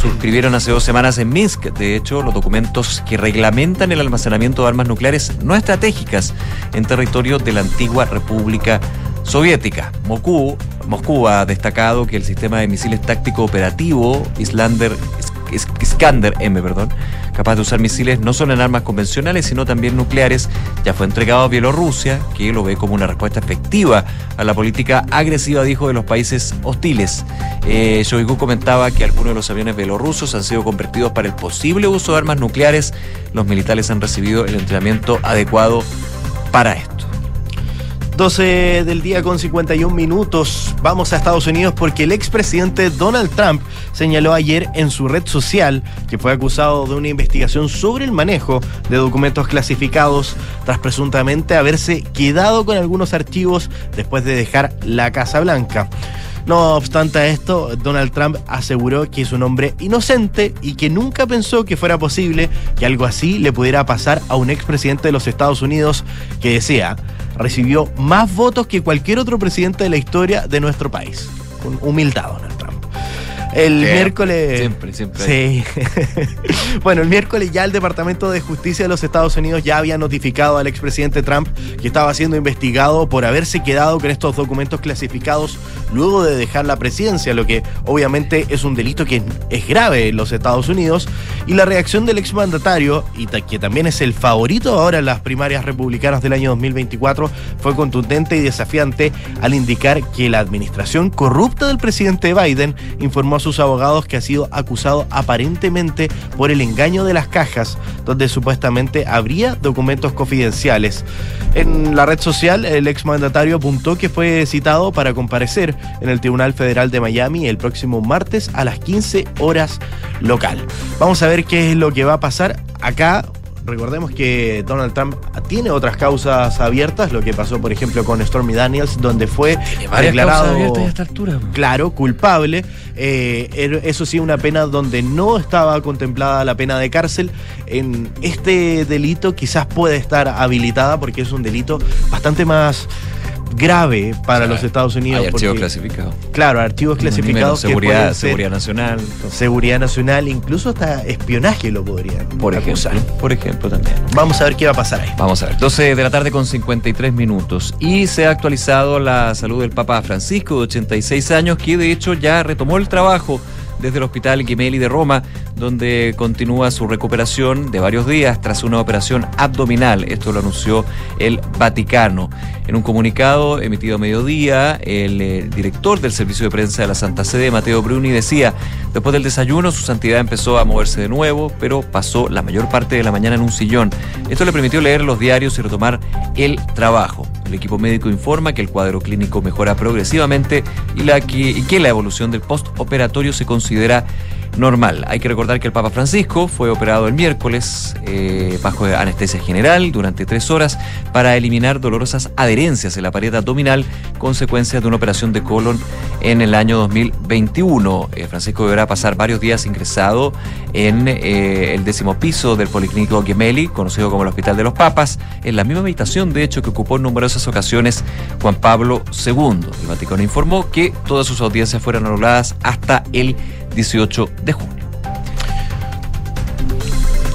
suscribieron hace dos semanas en Minsk, de hecho, los documentos que reglamentan el almacenamiento de armas nucleares no estratégicas en territorio de la antigua República Soviética. Moscú, Moscú ha destacado que el sistema de misiles táctico operativo Islander Is- Iskander M, perdón, capaz de usar misiles no solo en armas convencionales, sino también nucleares, ya fue entregado a Bielorrusia, que lo ve como una respuesta efectiva a la política agresiva, dijo, de los países hostiles. Eh, Shoigu comentaba que algunos de los aviones bielorrusos han sido convertidos para el posible uso de armas nucleares. Los militares han recibido el entrenamiento adecuado para esto. 12 del día con 51 minutos. Vamos a Estados Unidos porque el expresidente Donald Trump señaló ayer en su red social que fue acusado de una investigación sobre el manejo de documentos clasificados tras presuntamente haberse quedado con algunos archivos después de dejar la Casa Blanca. No obstante esto, Donald Trump aseguró que es un hombre inocente y que nunca pensó que fuera posible que algo así le pudiera pasar a un expresidente de los Estados Unidos que decía recibió más votos que cualquier otro presidente de la historia de nuestro país. Con humildad. El miércoles. siempre, siempre. Sí. [LAUGHS] bueno, el miércoles ya el Departamento de Justicia de los Estados Unidos ya había notificado al expresidente Trump que estaba siendo investigado por haberse quedado con estos documentos clasificados luego de dejar la presidencia, lo que obviamente es un delito que es grave en los Estados Unidos. Y la reacción del exmandatario, y que también es el favorito ahora en las primarias republicanas del año 2024, fue contundente y desafiante al indicar que la administración corrupta del presidente Biden informó a sus abogados que ha sido acusado aparentemente por el engaño de las cajas, donde supuestamente habría documentos confidenciales. En la red social, el exmandatario apuntó que fue citado para comparecer en el Tribunal Federal de Miami el próximo martes a las 15 horas local. Vamos a ver qué es lo que va a pasar acá. Recordemos que Donald Trump tiene otras causas abiertas, lo que pasó por ejemplo con Stormy Daniels, donde fue declarado a esta altura. claro, culpable. Eh, er- eso sí, una pena donde no estaba contemplada la pena de cárcel. En este delito quizás puede estar habilitada porque es un delito bastante más grave para los Estados Unidos. Hay archivos clasificados. Claro, archivos clasificados que seguridad, ser seguridad nacional. entonces, seguridad nacional, incluso hasta espionaje lo podrían por acusar. ejemplo, por ejemplo también. Vamos a ver qué va a pasar ahí. Vamos a ver, 12 de la tarde con 53 minutos. Y se ha actualizado la salud del Papa Francisco, de 86 años, que de hecho ya retomó el trabajo desde el Hospital Gemelli de Roma, donde continúa su recuperación de varios días tras una operación abdominal. Esto lo anunció el Vaticano. En un comunicado emitido a mediodía, el eh, director del Servicio de Prensa de la Santa Sede, Mateo Bruni, decía, después del desayuno su santidad empezó a moverse de nuevo, pero pasó la mayor parte de la mañana en un sillón. Esto le permitió leer los diarios y retomar el trabajo. El equipo médico informa que el cuadro clínico mejora progresivamente y, que la evolución del postoperatorio se considera normal. Hay que recordar que el Papa Francisco fue operado el miércoles eh, bajo anestesia general durante tres horas para eliminar dolorosas adherencias en la pared abdominal, consecuencia de una operación de colon en el año 2021. Eh, Francisco deberá pasar varios días ingresado en eh, el décimo piso del Policlínico Gemelli, conocido como el Hospital de los Papas, en la misma habitación, de hecho, que ocupó en numerosas ocasiones Juan Pablo II. El Vaticano informó que todas sus audiencias fueron anuladas hasta el 18 de junio.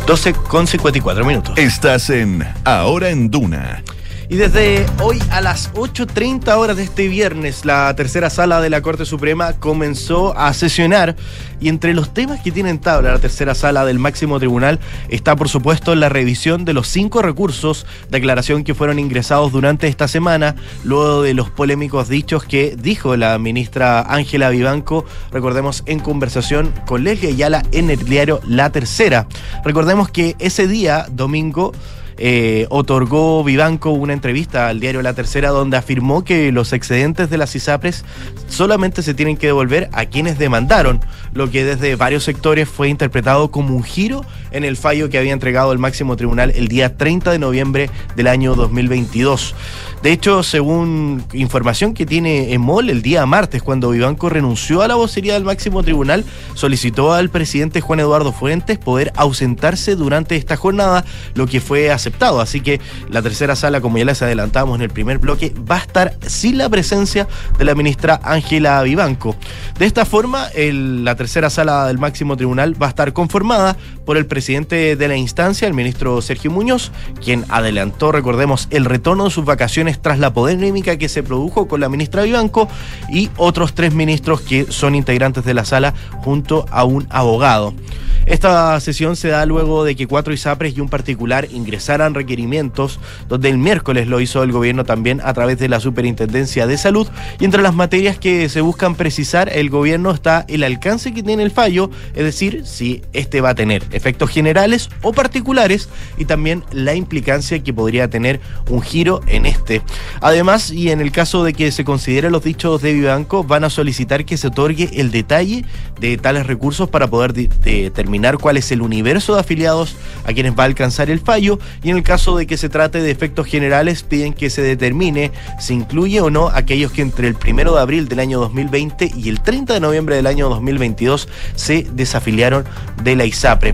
12 con 54 minutos. Estás en Ahora en Duna. Y desde hoy a las 8.30 horas de este viernes, la tercera sala de la Corte Suprema comenzó a sesionar y entre los temas que tienen tabla la tercera sala del máximo tribunal está por supuesto la revisión de los cinco recursos de aclaración que fueron ingresados durante esta semana, luego de los polémicos dichos que dijo la ministra Ángela Vivanco, recordemos en conversación con Leslie Ayala en el diario La Tercera. Recordemos que ese día, domingo, eh, otorgó Vivanco una entrevista al diario La Tercera donde afirmó que los excedentes de las ISAPRES solamente se tienen que devolver a quienes demandaron, lo que desde varios sectores fue interpretado como un giro en el fallo que había entregado el máximo tribunal el día 30 de noviembre del año 2022. De hecho, según información que tiene EMOL, el día martes, cuando Vivanco renunció a la vocería del máximo tribunal, solicitó al presidente Juan Eduardo Fuentes poder ausentarse durante esta jornada, lo que fue aceptado. Así que la tercera sala, como ya les adelantamos en el primer bloque, va a estar sin la presencia de la ministra Ángela Vivanco. De esta forma, la tercera sala del máximo tribunal va a estar conformada por el presidente de la instancia, el ministro Sergio Muñoz, quien adelantó, recordemos, el retorno de sus vacaciones tras la polémica que se produjo con la ministra Vivanco y otros tres ministros que son integrantes de la sala junto a un abogado. Esta sesión se da luego de que cuatro ISAPRES y un particular ingresaran requerimientos, donde el miércoles lo hizo el gobierno también a través de la Superintendencia de Salud. Y entre las materias que se buscan precisar, el gobierno está el alcance que tiene el fallo, es decir, si este va a tener efectos generales o particulares, y también la implicancia que podría tener un giro en este. Además, y en el caso de que se consideren los dichos de Vivanco, van a solicitar que se otorgue el detalle de tales recursos para poder determinar cuál es el universo de afiliados a quienes va a alcanzar el fallo y en el caso de que se trate de efectos generales piden que se determine si incluye o no aquellos que entre el 1 de abril del año 2020 y el 30 de noviembre del año 2022 se desafiliaron de la ISAPRE.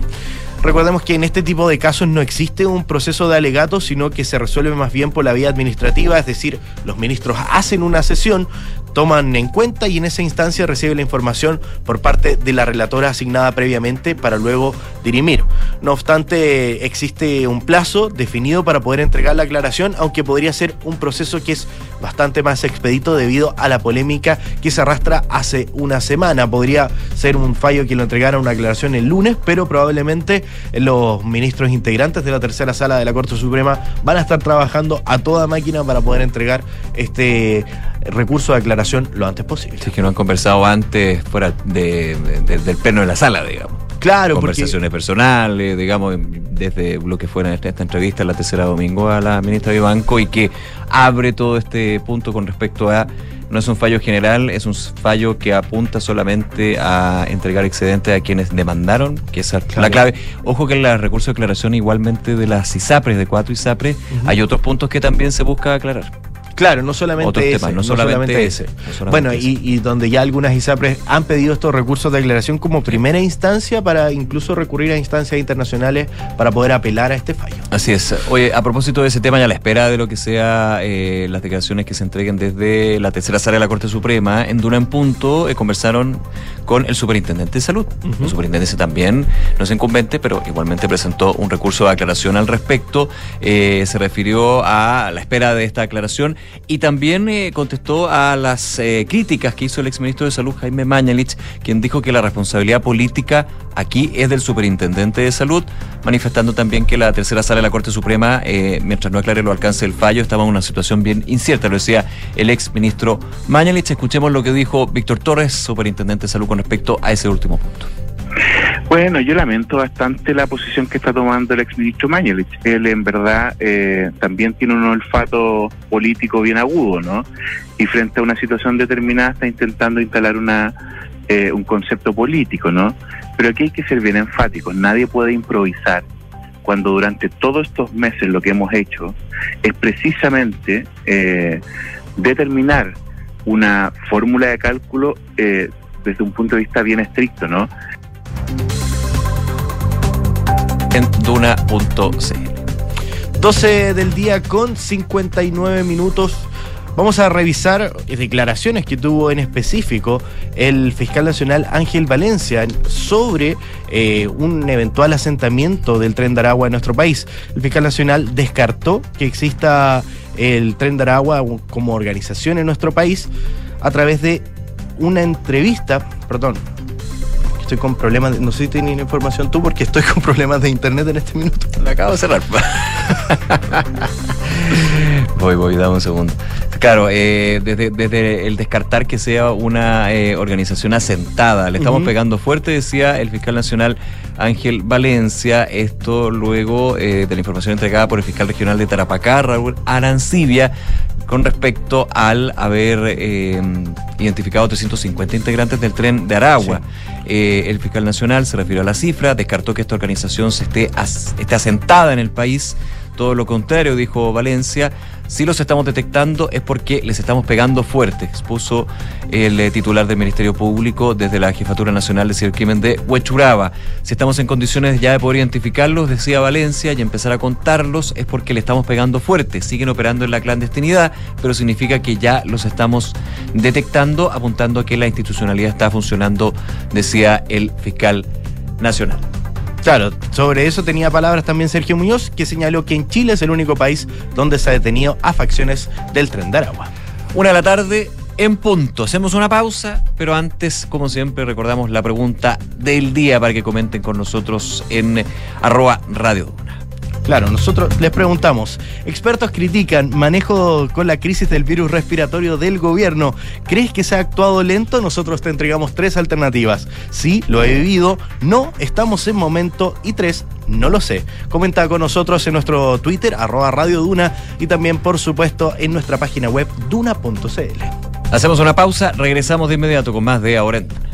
Recordemos que en este tipo de casos no existe un proceso de alegato, sino que se resuelve más bien por la vía administrativa, es decir, los ministros hacen una sesión, toman en cuenta y en esa instancia recibe la información por parte de la relatora asignada previamente para luego dirimir. No obstante, existe un plazo definido para poder entregar la aclaración, aunque podría ser un proceso que es bastante más expedito debido a la polémica que se arrastra hace una semana. Podría ser un fallo que lo entregara una aclaración el lunes, pero probablemente los ministros integrantes de la tercera sala de la Corte Suprema van a estar trabajando a toda máquina para poder entregar este recurso de aclaración lo antes posible. Si es que no han conversado antes fuera de- de- del pleno de la sala, digamos. Claro, porque Conversaciones personales, digamos, desde lo que fuera esta, entrevista la tercera domingo a la ministra Vivanco y que abre todo este punto con respecto a no es un fallo general, es un fallo que apunta solamente a entregar excedentes a quienes demandaron, que esa es la clave. Ojo que en la recurso de aclaración igualmente de las ISAPRES, de cuatro ISAPRES, hay otros puntos que también se busca aclarar. Claro, no solamente Otros ese. temas, no solamente ese, no solamente bueno, ese. y, y donde ya algunas ISAPRES han pedido estos recursos de aclaración como primera instancia para incluso recurrir a instancias internacionales para poder apelar a este fallo. Así es. Oye, a propósito de ese tema y a la espera de lo que sea eh, las declaraciones que se entreguen desde la tercera sala de la Corte Suprema, en Duna en Punto eh, conversaron con el superintendente de salud. El superintendente también no es incumbente, pero igualmente presentó un recurso de aclaración al respecto. Eh, se refirió a la espera de esta aclaración y también eh, contestó a las eh, críticas que hizo el exministro de Salud Jaime Mañalich, quien dijo que la responsabilidad política aquí es del superintendente de salud, manifestando también que la tercera sala de la Corte Suprema, eh, mientras no aclare lo alcance del fallo, estaba en una situación bien incierta, lo decía el exministro Mañalich. Escuchemos lo que dijo Víctor Torres, superintendente de salud, con respecto a ese último punto. Bueno, yo lamento bastante la posición que está tomando el exministro Mañalich. Él en verdad eh, también tiene un olfato político bien agudo, ¿no? Y frente a una situación determinada está intentando instalar una eh, un concepto político, ¿no? Pero aquí hay que ser bien enfáticos. Nadie puede improvisar cuando durante todos estos meses lo que hemos hecho es precisamente eh, determinar una fórmula de cálculo eh, desde un punto de vista bien estricto, ¿no? En duna.cl. 12 del día con 59 minutos. Vamos a revisar declaraciones que tuvo en específico el fiscal nacional Ángel Valencia sobre eh, un eventual asentamiento del tren de Aragua en nuestro país. El fiscal nacional descartó que exista el tren de Aragua como organización en nuestro país a través de una entrevista, perdón, estoy con problemas, de- no sé si tienes información tú porque estoy con problemas de internet en este minuto. La acabo de cerrar. [LAUGHS] voy, voy, dame un segundo. Claro, eh, desde, desde el descartar que sea una eh, organización asentada, le estamos pegando fuerte, decía el fiscal nacional Ángel Valencia, esto luego eh, de la información entregada por el fiscal regional de Tarapacá, Raúl Arancibia, con respecto al haber eh, identificado 350 integrantes del tren de Aragua. Eh, el fiscal nacional se refirió a la cifra, descartó que esta organización se esté, as- esté asentada en el país. Todo lo contrario, dijo Valencia. Si los estamos detectando es porque les estamos pegando fuerte, expuso el eh, titular del Ministerio Público desde la Jefatura Nacional de Cibercrimen de Huechuraba. Si estamos en condiciones ya de poder identificarlos, decía Valencia, y empezar a contarlos, es porque le estamos pegando fuerte. Siguen operando en la clandestinidad, pero significa que ya los estamos detectando, apuntando a que la institucionalidad está funcionando, decía el fiscal nacional. Claro, sobre eso tenía palabras también Sergio Muñoz, que señaló que en Chile es el único país donde se ha detenido a facciones del tren de Aragua. Una de la tarde en punto. Hacemos una pausa, pero antes, como siempre, recordamos la pregunta del día para que comenten con nosotros en arroba radio. Claro, nosotros les preguntamos, expertos critican manejo con la crisis del virus respiratorio del gobierno. ¿Crees que se ha actuado lento? Nosotros te entregamos tres alternativas. Sí, lo he vivido, no, estamos en momento y tres, no lo sé. Comenta con nosotros en nuestro Twitter, arroba Radio Duna, y también, por supuesto, en nuestra página web duna.cl. Hacemos una pausa, regresamos de inmediato con más de Ahora en.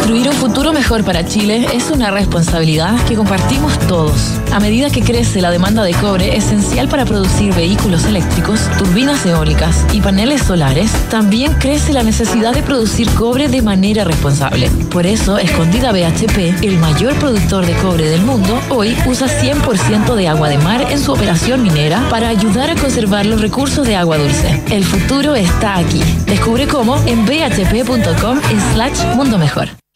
Construir un futuro mejor para Chile es una responsabilidad que compartimos todos. A medida que crece la demanda de cobre esencial para producir vehículos eléctricos, turbinas eólicas y paneles solares, también crece la necesidad de producir cobre de manera responsable. Por eso, Escondida BHP, el mayor productor de cobre del mundo, hoy usa 100% de agua de mar en su operación minera para ayudar a conservar los recursos de agua dulce. El futuro está aquí. Descubre cómo en bhp.com slash mundo mejor.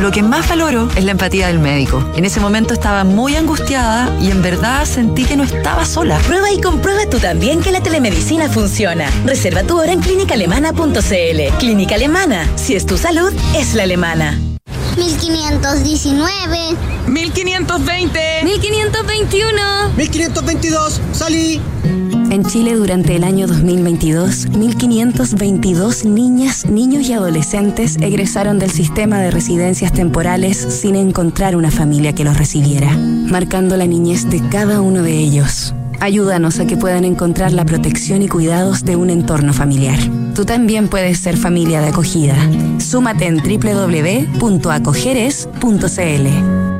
Lo que más valoro es la empatía del médico. En ese momento estaba muy angustiada y en verdad sentí que no estaba sola. Prueba y comprueba tú también que la telemedicina funciona. Reserva tu hora en clínicaalemana.cl. Clínica Alemana. Si es tu salud, es la alemana. 1519. 1520. 1521. 1522. Salí. En Chile durante el año 2022, 1.522 niñas, niños y adolescentes egresaron del sistema de residencias temporales sin encontrar una familia que los recibiera, marcando la niñez de cada uno de ellos. Ayúdanos a que puedan encontrar la protección y cuidados de un entorno familiar. Tú también puedes ser familia de acogida. Súmate en www.acogeres.cl.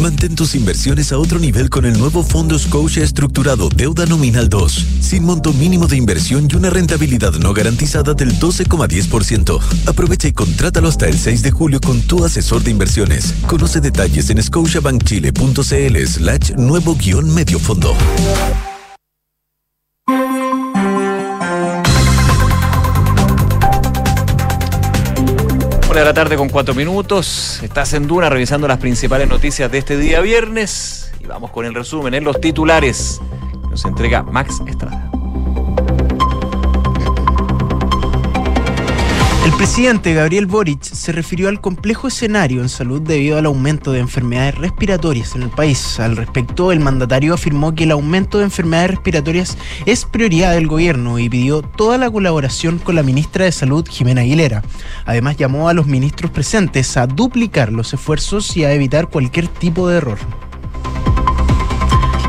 Mantén tus inversiones a otro nivel con el nuevo Fondo Scotia Estructurado Deuda Nominal 2, sin monto mínimo de inversión y una rentabilidad no garantizada del 12,10%. Aprovecha y contrátalo hasta el 6 de julio con tu asesor de inversiones. Conoce detalles en scotiabankchile.cl slash nuevo guion medio fondo. De la tarde con cuatro minutos. Estás en Duna revisando las principales noticias de este día viernes. Y vamos con el resumen en los titulares. Nos entrega Max Estrada. El presidente Gabriel Boric se refirió al complejo escenario en salud debido al aumento de enfermedades respiratorias en el país. Al respecto, el mandatario afirmó que el aumento de enfermedades respiratorias es prioridad del gobierno y pidió toda la colaboración con la ministra de Salud, Jimena Aguilera. Además, llamó a los ministros presentes a duplicar los esfuerzos y a evitar cualquier tipo de error.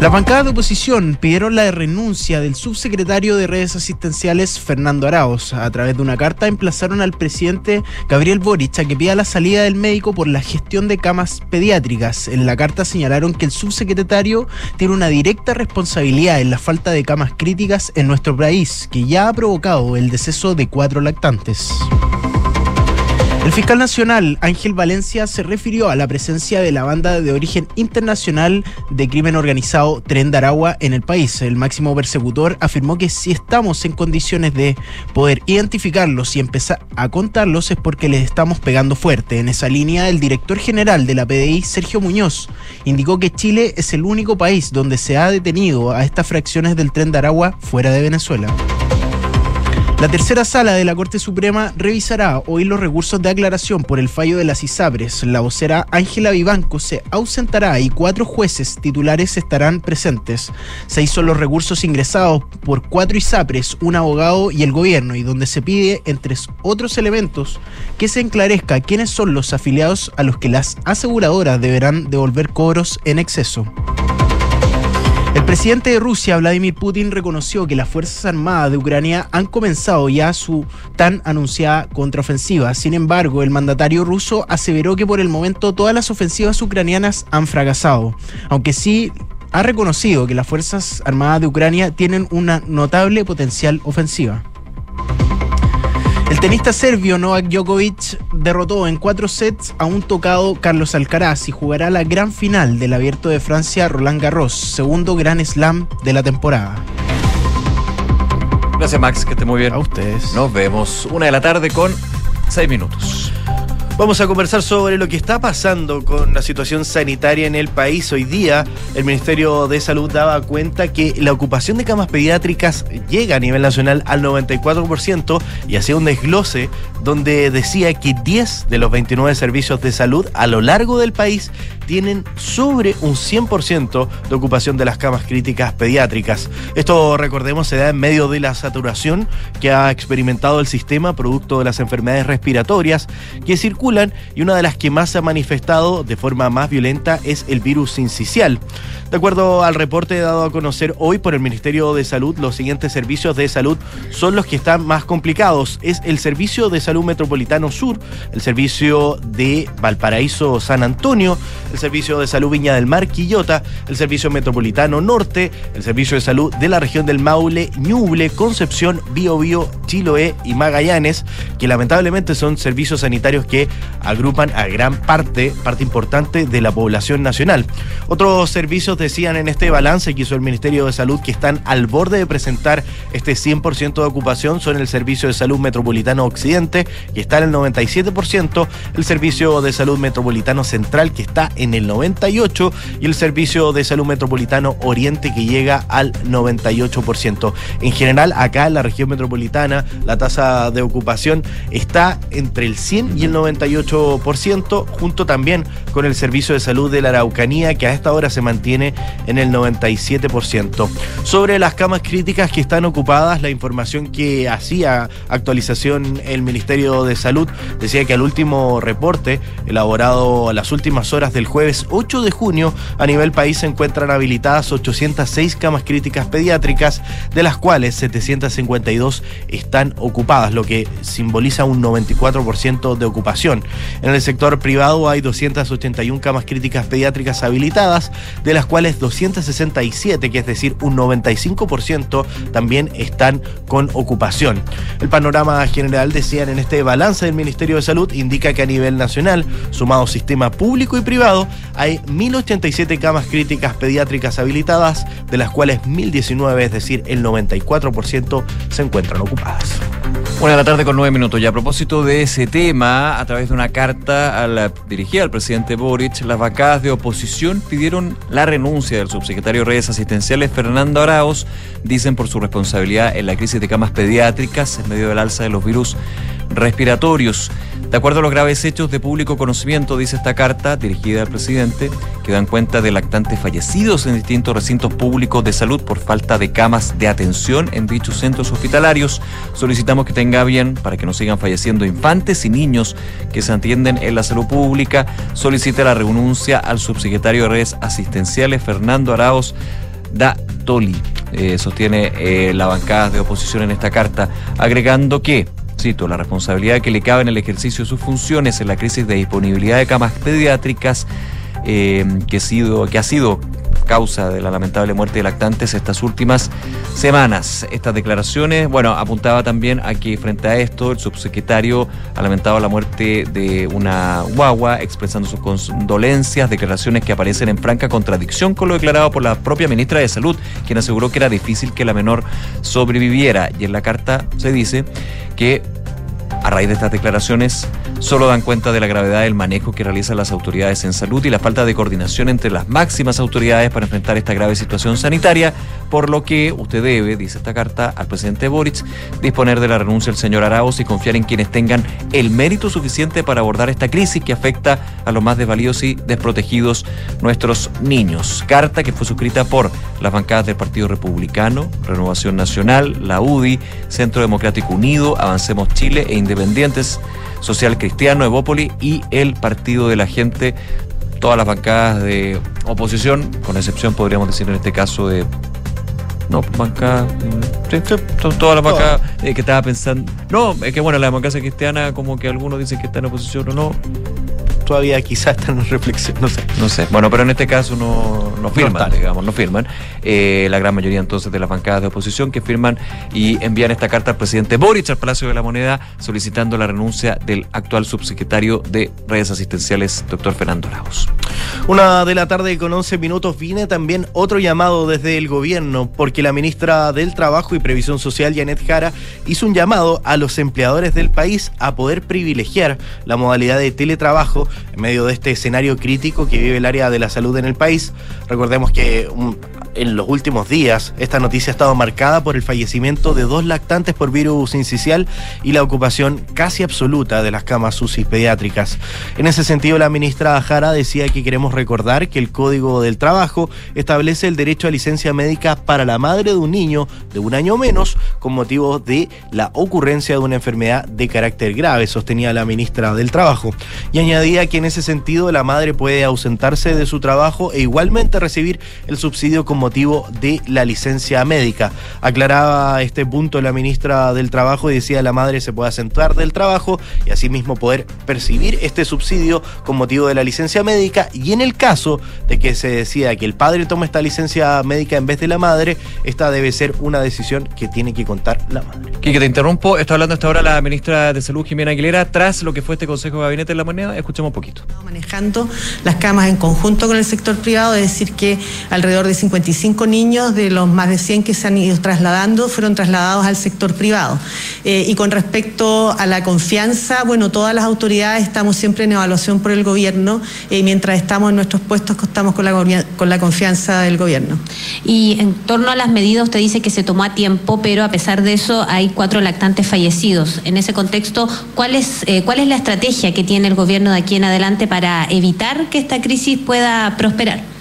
Las bancadas de oposición pidieron la renuncia del subsecretario de redes asistenciales Fernando Araos. A través de una carta emplazaron al presidente Gabriel Boric a que pida la salida del médico por la gestión de camas pediátricas. En la carta señalaron que el subsecretario tiene una directa responsabilidad en la falta de camas críticas en nuestro país, que ya ha provocado el deceso de cuatro lactantes. El fiscal nacional Ángel Valencia se refirió a la presencia de la banda de origen internacional de crimen organizado Tren de Aragua en el país. El máximo persecutor afirmó que si estamos en condiciones de poder identificarlos y empezar a contarlos es porque les estamos pegando fuerte. En esa línea, el director general de la PDI, Sergio Muñoz, indicó que Chile es el único país donde se ha detenido a estas fracciones del Tren de Aragua fuera de Venezuela. La tercera sala de la Corte Suprema revisará hoy los recursos de aclaración por el fallo de las ISAPRES. La vocera Ángela Vivanco se ausentará y cuatro jueces titulares estarán presentes. Seis son los recursos ingresados por cuatro ISAPRES, un abogado y el gobierno, y donde se pide, entre otros elementos, que se enclarezca quiénes son los afiliados a los que las aseguradoras deberán devolver cobros en exceso. El presidente de Rusia, Vladimir Putin, reconoció que las Fuerzas Armadas de Ucrania han comenzado ya su tan anunciada contraofensiva. Sin embargo, el mandatario ruso aseveró que por el momento todas las ofensivas ucranianas han fracasado, aunque sí ha reconocido que las Fuerzas Armadas de Ucrania tienen una notable potencial ofensiva. El tenista serbio Novak Djokovic derrotó en cuatro sets a un tocado Carlos Alcaraz y jugará la gran final del Abierto de Francia Roland Garros, segundo gran slam de la temporada. Gracias Max, que esté muy bien. A ustedes. Nos vemos una de la tarde con seis minutos. Vamos a conversar sobre lo que está pasando con la situación sanitaria en el país. Hoy día el Ministerio de Salud daba cuenta que la ocupación de camas pediátricas llega a nivel nacional al 94% y hacía un desglose donde decía que 10 de los 29 servicios de salud a lo largo del país tienen sobre un 100% de ocupación de las camas críticas pediátricas. Esto, recordemos, se da en medio de la saturación que ha experimentado el sistema producto de las enfermedades respiratorias que circulan y una de las que más se ha manifestado de forma más violenta es el virus sincicial. De acuerdo al reporte dado a conocer hoy por el Ministerio de Salud, los siguientes servicios de salud son los que están más complicados. Es el Servicio de Salud Metropolitano Sur, el Servicio de Valparaíso San Antonio, el Servicio de Salud Viña del Mar Quillota, el Servicio Metropolitano Norte, el Servicio de Salud de la región del Maule, Ñuble, Concepción, Biobío Chiloé y Magallanes, que lamentablemente son servicios sanitarios que agrupan a gran parte, parte importante de la población nacional. Otros servicios decían en este balance que hizo el Ministerio de Salud que están al borde de presentar este 100% de ocupación son el Servicio de Salud Metropolitano Occidente, que está en el 97%, el Servicio de Salud Metropolitano Central, que está en el 98%, y el Servicio de Salud Metropolitano Oriente, que llega al 98%. En general, acá en la región metropolitana, la tasa de ocupación está entre el 100 y el 98%, junto también con el Servicio de Salud de la Araucanía, que a esta hora se mantiene en el 97%. Sobre las camas críticas que están ocupadas, la información que hacía actualización el Ministerio de Salud decía que al último reporte elaborado a las últimas horas del jueves 8 de junio, a nivel país se encuentran habilitadas 806 camas críticas pediátricas, de las cuales 752 están ocupadas, lo que simboliza un 94% de ocupación. En el sector privado hay 281 camas críticas pediátricas habilitadas, de las cuales 267, que es decir, un 95%, también están con ocupación. El panorama general, decían en este balance del Ministerio de Salud, indica que a nivel nacional, sumado sistema público y privado, hay 1.087 camas críticas pediátricas habilitadas, de las cuales 1.019, es decir, el 94%, se encuentran ocupadas. Una de la tarde con nueve minutos. Y a propósito de ese tema, a través de una carta dirigida al presidente Boric, las bancadas de oposición pidieron la renuncia del subsecretario de redes asistenciales Fernando Arauz, dicen por su responsabilidad en la crisis de camas pediátricas en medio del alza de los virus respiratorios. De acuerdo a los graves hechos de público conocimiento, dice esta carta dirigida al presidente, que dan cuenta de lactantes fallecidos en distintos recintos públicos de salud por falta de camas de atención en dichos centros hospitalarios. Solicitamos que tenga bien para que no sigan falleciendo infantes y niños que se atienden en la salud pública. Solicita la renuncia al subsecretario de redes asistenciales Fernando Araos da Toli. Eh, sostiene eh, la bancada de oposición en esta carta, agregando que la responsabilidad que le cabe en el ejercicio de sus funciones en la crisis de disponibilidad de camas pediátricas eh, que, sido, que ha sido causa de la lamentable muerte de lactantes estas últimas semanas. Estas declaraciones, bueno, apuntaba también a que frente a esto el subsecretario ha lamentado la muerte de una guagua, expresando sus condolencias, declaraciones que aparecen en franca contradicción con lo declarado por la propia ministra de Salud, quien aseguró que era difícil que la menor sobreviviera. Y en la carta se dice que a raíz de estas declaraciones, solo dan cuenta de la gravedad del manejo que realizan las autoridades en salud y la falta de coordinación entre las máximas autoridades para enfrentar esta grave situación sanitaria, por lo que usted debe, dice esta carta al presidente Boric, disponer de la renuncia del señor Arauz y confiar en quienes tengan el mérito suficiente para abordar esta crisis que afecta a los más desvalidos y desprotegidos nuestros niños. Carta que fue suscrita por las bancadas del Partido Republicano, Renovación Nacional, la UDI, Centro Democrático Unido, Avancemos Chile e Independientes, Social Cristiano, Evópoli y el Partido de la Gente. Todas las bancadas de oposición, con excepción podríamos decir en este caso de no, banca. Sí, sí, son todas las bancas eh, que estaba pensando. No, es que bueno, la democracia cristiana, como que algunos dicen que está en oposición o no. Todavía quizás están en reflexión, no sé. No sé. Bueno, pero en este caso no, no firman, digamos, no firman. Eh, la gran mayoría entonces de las bancadas de oposición que firman y envían esta carta al presidente Boric al Palacio de la Moneda solicitando la renuncia del actual subsecretario de redes asistenciales, doctor Fernando Laos. Una de la tarde con 11 minutos viene también otro llamado desde el gobierno, porque la ministra del Trabajo y Previsión Social, Janet Jara, hizo un llamado a los empleadores del país a poder privilegiar la modalidad de teletrabajo en medio de este escenario crítico que vive el área de la salud en el país. Recordemos que um, en los últimos días esta noticia ha estado marcada por el fallecimiento de dos lactantes por virus incisional y la ocupación casi absoluta de las camas UCI pediátricas. En ese sentido, la ministra Jara decía que queremos recordar que el Código del Trabajo establece el derecho a licencia médica para la madre de un niño de un año o menos con motivo de la ocurrencia de una enfermedad de carácter grave, sostenía la ministra del Trabajo. Y añadía que en ese sentido la madre puede ausentarse de su trabajo e igualmente recibir el subsidio como motivo de la licencia médica. Aclaraba este punto la ministra del Trabajo y decía la madre se puede asentar del trabajo y asimismo poder percibir este subsidio con motivo de la licencia médica y en el caso de que se decida que el padre tome esta licencia médica en vez de la madre, esta debe ser una decisión que tiene que contar la madre. Quique, te interrumpo. Está hablando hasta ahora la ministra de Salud, Jimena Aguilera, tras lo que fue este Consejo de Gabinete de la Moneda. Escuchemos un poquito. manejando las camas en conjunto con el sector privado, es decir, que alrededor de 55 niños de los más de 100 que se han ido trasladando fueron trasladados al sector privado. Eh, y con respecto a la confianza, bueno, todas las autoridades estamos siempre en evaluación por el gobierno y mientras estamos en nuestros puestos contamos con la, con la confianza del gobierno. Y en torno a las medidas, usted dice que se tomó a tiempo, pero a pesar de eso hay cuatro lactantes fallecidos. En ese contexto, ¿cuál es, eh, ¿cuál es la estrategia que tiene el gobierno de aquí en adelante para evitar que esta crisis pueda prosperar?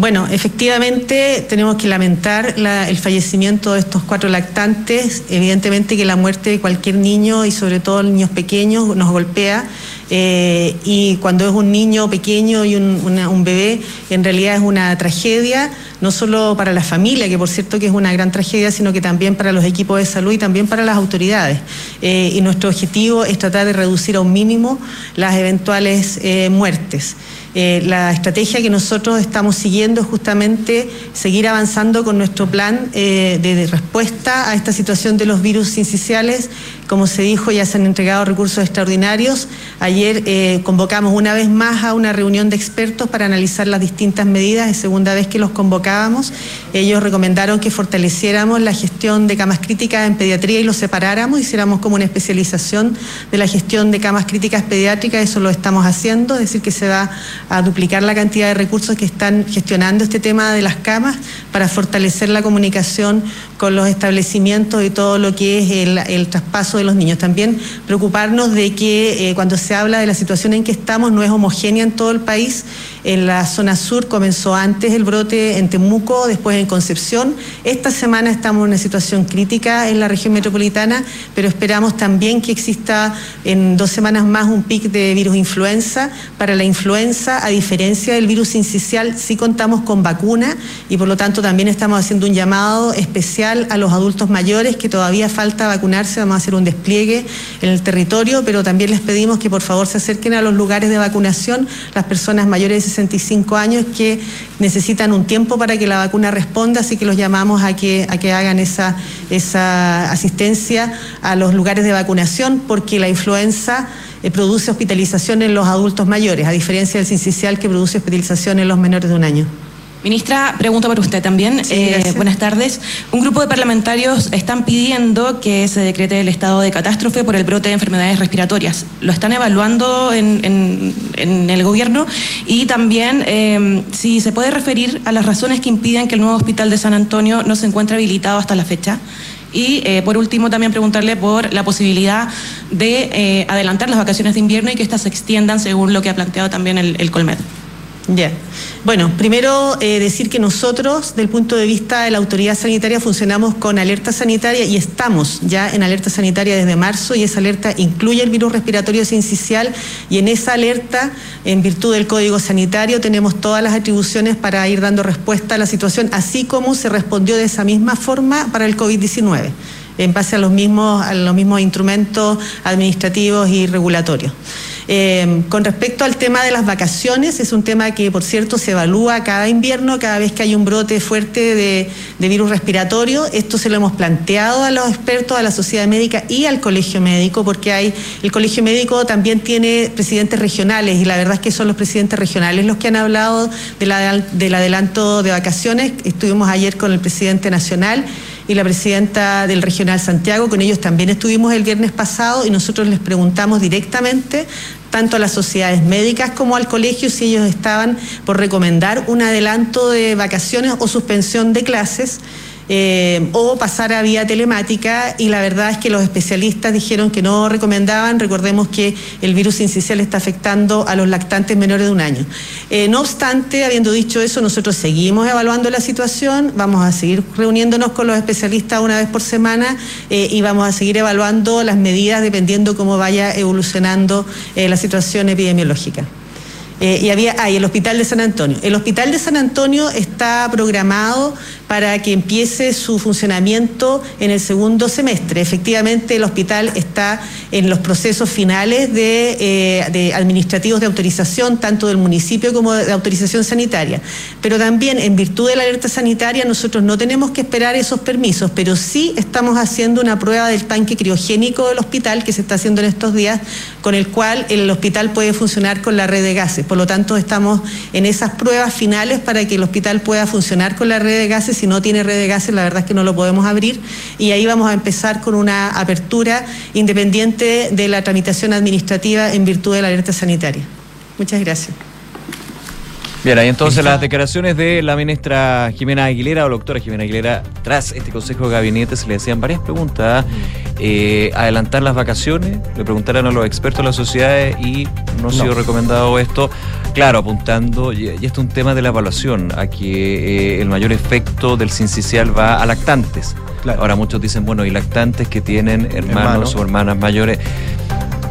Bueno, efectivamente tenemos que lamentar la- el fallecimiento de estos cuatro lactantes. Evidentemente que la muerte de cualquier niño y sobre todo niños pequeños nos golpea. eh, y cuando es un niño pequeño y un, bebé, en realidad es una tragedia, no solo para la familia, que por cierto que es una gran tragedia, sino que también para los equipos de salud y también para las autoridades. Eh, y nuestro objetivo es tratar de reducir a un mínimo las eventuales eh, muertes. Eh, la estrategia que nosotros estamos siguiendo es justamente seguir avanzando con nuestro plan eh, de, respuesta a esta situación de los virus sinciciales. Como se dijo, ya se han entregado recursos extraordinarios. Ayer eh, convocamos una vez más a una reunión de expertos para analizar las distintas medidas. Es segunda vez que los convocábamos. Ellos recomendaron que fortaleciéramos la gestión de camas críticas en pediatría y los separáramos, hiciéramos como una especialización de la gestión de camas críticas pediátricas. Eso lo estamos haciendo, es decir, que se va a duplicar la cantidad de recursos que están gestionando este tema de las camas para fortalecer la comunicación con los establecimientos y todo lo que es el, el traspaso de los niños. También preocuparnos de que eh, cuando se habla de la situación en que estamos no es homogénea en todo el país. En la zona sur comenzó antes el brote en Temuco, después en Concepción. Esta semana estamos en una situación crítica en la región metropolitana, pero esperamos también que exista en dos semanas más un pic de virus influenza. Para la influenza, a diferencia del virus incisional, sí contamos con vacuna y por lo tanto también estamos haciendo un llamado especial a los adultos mayores que todavía falta vacunarse. Vamos a hacer un despliegue en el territorio, pero también les pedimos que por favor se acerquen a los lugares de vacunación las personas mayores de 65 años que necesitan un tiempo para que la vacuna responda, así que los llamamos a que, a que hagan esa, esa asistencia a los lugares de vacunación, porque la influenza eh, produce hospitalización en los adultos mayores, a diferencia del sincicial que produce hospitalización en los menores de un año. Ministra, pregunta para usted también. Eh, buenas tardes. Un grupo de parlamentarios están pidiendo que se decrete el estado de catástrofe por el brote de enfermedades respiratorias. Lo están evaluando en, en- en el gobierno y también eh, si se puede referir a las razones que impiden que el nuevo hospital de San Antonio no se encuentre habilitado hasta la fecha. Y eh, por último también preguntarle por la posibilidad de eh, adelantar las vacaciones de invierno y que éstas se extiendan según lo que ha planteado también el, el Colmed. Ya. Bueno, primero eh, decir que nosotros, del punto de vista de la autoridad sanitaria, funcionamos con alerta sanitaria y estamos ya en alerta sanitaria desde marzo y esa alerta incluye el virus respiratorio sincicial y en esa alerta, en virtud del código sanitario, tenemos todas las atribuciones para ir dando respuesta a la situación, así como se respondió de esa misma forma para el COVID-19 en base a los mismos, a los mismos instrumentos administrativos y regulatorios. Eh, con respecto al tema de las vacaciones, es un tema que, por cierto, se evalúa cada invierno, cada vez que hay un brote fuerte de, virus respiratorio. Esto se lo hemos planteado a los expertos, a la sociedad médica y al colegio médico, porque hay, el colegio médico también tiene presidentes regionales y la verdad es que son los presidentes regionales los que han hablado de la- del adelanto de vacaciones. Estuvimos ayer con el presidente nacional y la presidenta del Regional Santiago. Con ellos también estuvimos el viernes pasado y nosotros les preguntamos directamente tanto a las sociedades médicas como al colegio si ellos estaban por recomendar un adelanto de vacaciones o suspensión de clases. Eh, o pasar a vía telemática y la verdad es que los especialistas dijeron que no recomendaban, recordemos que el virus incisional está afectando a los lactantes menores de un año. Eh, no obstante, habiendo dicho eso, nosotros seguimos evaluando la situación, vamos a seguir reuniéndonos con los especialistas una vez por semana eh, y vamos a seguir evaluando las medidas dependiendo cómo vaya evolucionando eh, la situación epidemiológica. Y había, ah, y el Hospital de San Antonio. El Hospital de San Antonio está programado para que empiece su funcionamiento en el segundo semestre. Efectivamente, el hospital está en los procesos finales de, eh, de administrativos de autorización, tanto del municipio como de autorización sanitaria. Pero también, en virtud de la alerta sanitaria, nosotros no tenemos que esperar esos permisos, pero sí estamos haciendo una prueba del tanque criogénico del hospital que se está haciendo en estos días, con el cual el hospital puede funcionar con la red de gases. Por lo tanto, estamos en esas pruebas finales para que el hospital pueda funcionar con la red de gases si no tiene red de gases, la verdad es que no lo podemos abrir y ahí vamos a empezar con una apertura independiente de la tramitación administrativa en virtud de la alerta sanitaria. Muchas gracias. Bien, ahí entonces las declaraciones de la ministra Jimena Aguilera o doctora Jimena Aguilera, tras este Consejo de Gabinete se le hacían varias preguntas. Eh, adelantar las vacaciones, le preguntaron a los expertos de las sociedades y no ha sido recomendado esto. Claro, apuntando, y, y esto es un tema de la evaluación, a que eh, el mayor efecto del sincicial va a lactantes. Ahora muchos dicen, bueno, y lactantes que tienen hermanos Hermano. o hermanas mayores.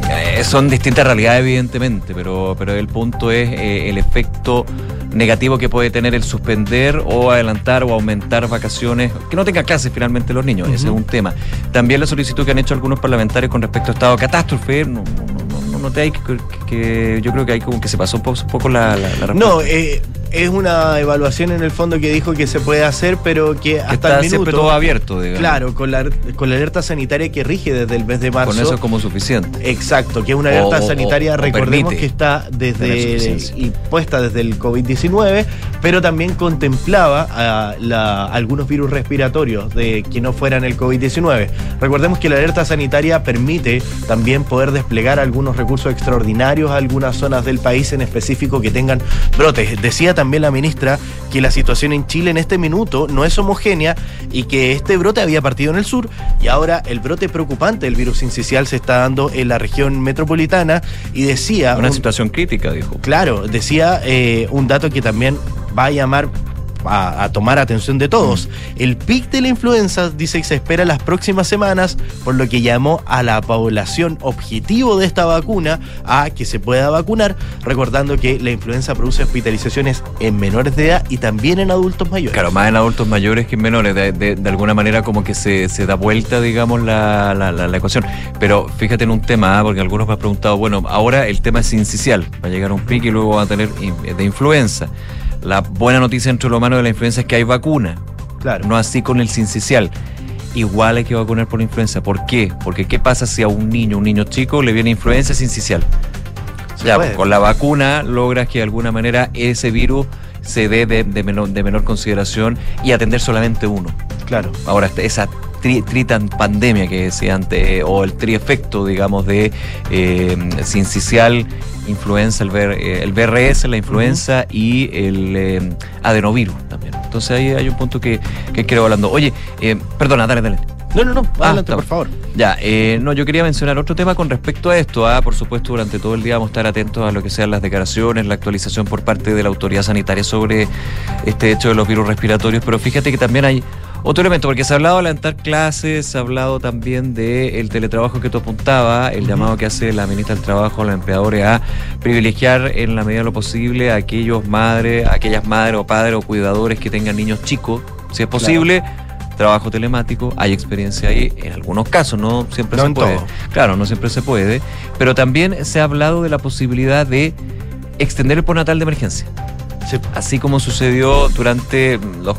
Eh, son distintas realidades, evidentemente, pero, pero el punto es eh, el efecto negativo que puede tener el suspender o adelantar o aumentar vacaciones, que no tengan clases finalmente los niños, ese es un tema. También la solicitud que han hecho algunos parlamentarios con respecto a estado de catástrofe, no, no, no, no noté ahí que, que- que yo creo que ahí como que se pasó un poco, un poco la, la, la No, eh, es una evaluación en el fondo que dijo que se puede hacer, pero que hasta está el minuto. siempre todo abierto, digamos. Claro, con la, con la alerta sanitaria que rige desde el mes de marzo. Con eso es como suficiente. Exacto, que es una alerta o- sanitaria, o- recordemos que está desde suficiencia. y puesta desde el COVID-19, pero también contemplaba a la- algunos virus respiratorios de que no fueran el COVID-19. Recordemos que la alerta sanitaria permite también poder desplegar algunos recursos extraordinarios a algunas zonas del país en específico que tengan brotes. Decía también la ministra que la situación en Chile en este minuto no es homogénea y que este brote había partido en el sur y ahora el brote preocupante del virus sincicial se está dando en la región metropolitana y decía... Una un- situación crítica, dijo. Claro, decía eh, un dato que también va a llamar a, a tomar atención de todos. El pic de la influenza dice que se espera las próximas semanas, por lo que llamó a la población objetivo de esta vacuna a que se pueda vacunar, recordando que la influenza produce hospitalizaciones en menores de edad y también en adultos mayores. Claro, más en adultos mayores que en menores. De, de- de alguna manera como que se, se da vuelta, digamos, la, la- la- la ecuación. Pero fíjate en un tema, ¿ah? porque algunos me han preguntado, bueno, ahora el tema es incisional. Va a llegar un pico y luego va a tener de influenza. La buena noticia entre lo humano de la influenza es que hay vacuna. Claro. No así con el sincicial. Igual hay que vacunar por influenza. ¿Por qué? Porque ¿qué pasa si a un niño, un niño chico, le viene influenza sincicial? Ya, puede. con la vacuna logras que de alguna manera ese virus se dé de, de menor, de menor consideración y atender solamente uno. Claro. Ahora, esa tri, tritan pandemia que decía antes, eh, o el triefecto, digamos, de eh, sincicial, influenza, el, eh, el VRS, la influenza y el eh, adenovirus también. Entonces ahí hay un punto que, que quiero hablando. Oye, eh, perdona, dale, dale. No, no, no, adelante, está. por favor. Ya, eh, no, yo quería mencionar otro tema con respecto a esto. Ah, por supuesto, durante todo el día vamos a estar atentos a lo que sean las declaraciones, la actualización por parte de la autoridad sanitaria sobre este hecho de los virus respiratorios. Pero fíjate que también hay otro elemento, porque se ha hablado de adelantar clases, se ha hablado también del teletrabajo que tú apuntabas, el llamado que hace la ministra del Trabajo a los empleadores a privilegiar en la medida de lo posible a aquellos madres, a aquellas madres o padres o cuidadores que tengan niños chicos, si es posible trabajo telemático, hay experiencia ahí en algunos casos, no siempre No se en puede. todo. Claro, no siempre se puede, pero también se ha hablado de la posibilidad de extender el postnatal de emergencia. Así como sucedió durante los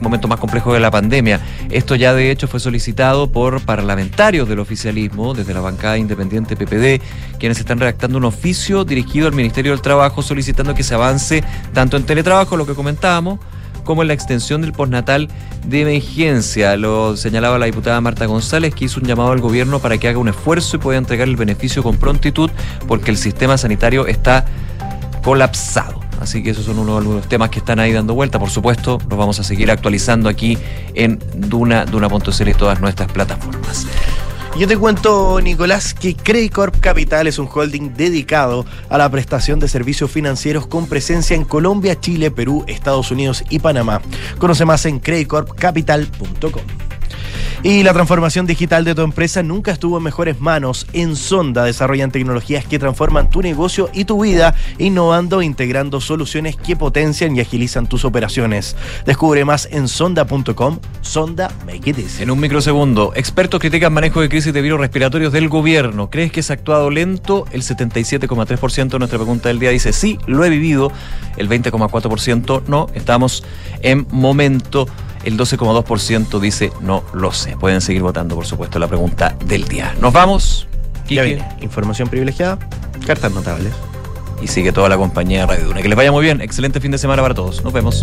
momentos más complejos de la pandemia. Esto ya de hecho fue solicitado por parlamentarios del oficialismo, desde la bancada independiente PPD, quienes están redactando un oficio dirigido al Ministerio del Trabajo solicitando que se avance tanto en teletrabajo, lo que comentábamos, como en la extensión del postnatal de emergencia. Lo señalaba la diputada Marta González, que hizo un llamado al gobierno para que haga un esfuerzo y pueda entregar el beneficio con prontitud, porque el sistema sanitario está colapsado. Así que esos son uno de los temas que están ahí dando vuelta. Por supuesto, los vamos a seguir actualizando aquí en Duna, Duna.cl y todas nuestras plataformas. Yo te cuento, Nicolás, que Credicorp Capital es un holding dedicado a la prestación de servicios financieros con presencia en Colombia, Chile, Perú, Estados Unidos y Panamá. Conoce más en credicorpcapital.com. Y la transformación digital de tu empresa nunca estuvo en mejores manos. En Sonda desarrollan tecnologías que transforman tu negocio y tu vida, innovando e integrando soluciones que potencian y agilizan tus operaciones. Descubre más en sonda.com. Sonda Make It Easy. En un microsegundo, expertos critican manejo de crisis de virus respiratorios del gobierno. ¿Crees que se ha actuado lento? El 77,3% de nuestra pregunta del día dice sí, lo he vivido. El 20,4% no, estamos en momento. El 12,2% dice no lo sé. Pueden seguir votando, por supuesto, la pregunta del día. Nos vamos. Ya viene. Información privilegiada, cartas notables. Y sigue toda la compañía de Radio Duna. Que les vaya muy bien. Excelente fin de semana para todos. Nos vemos.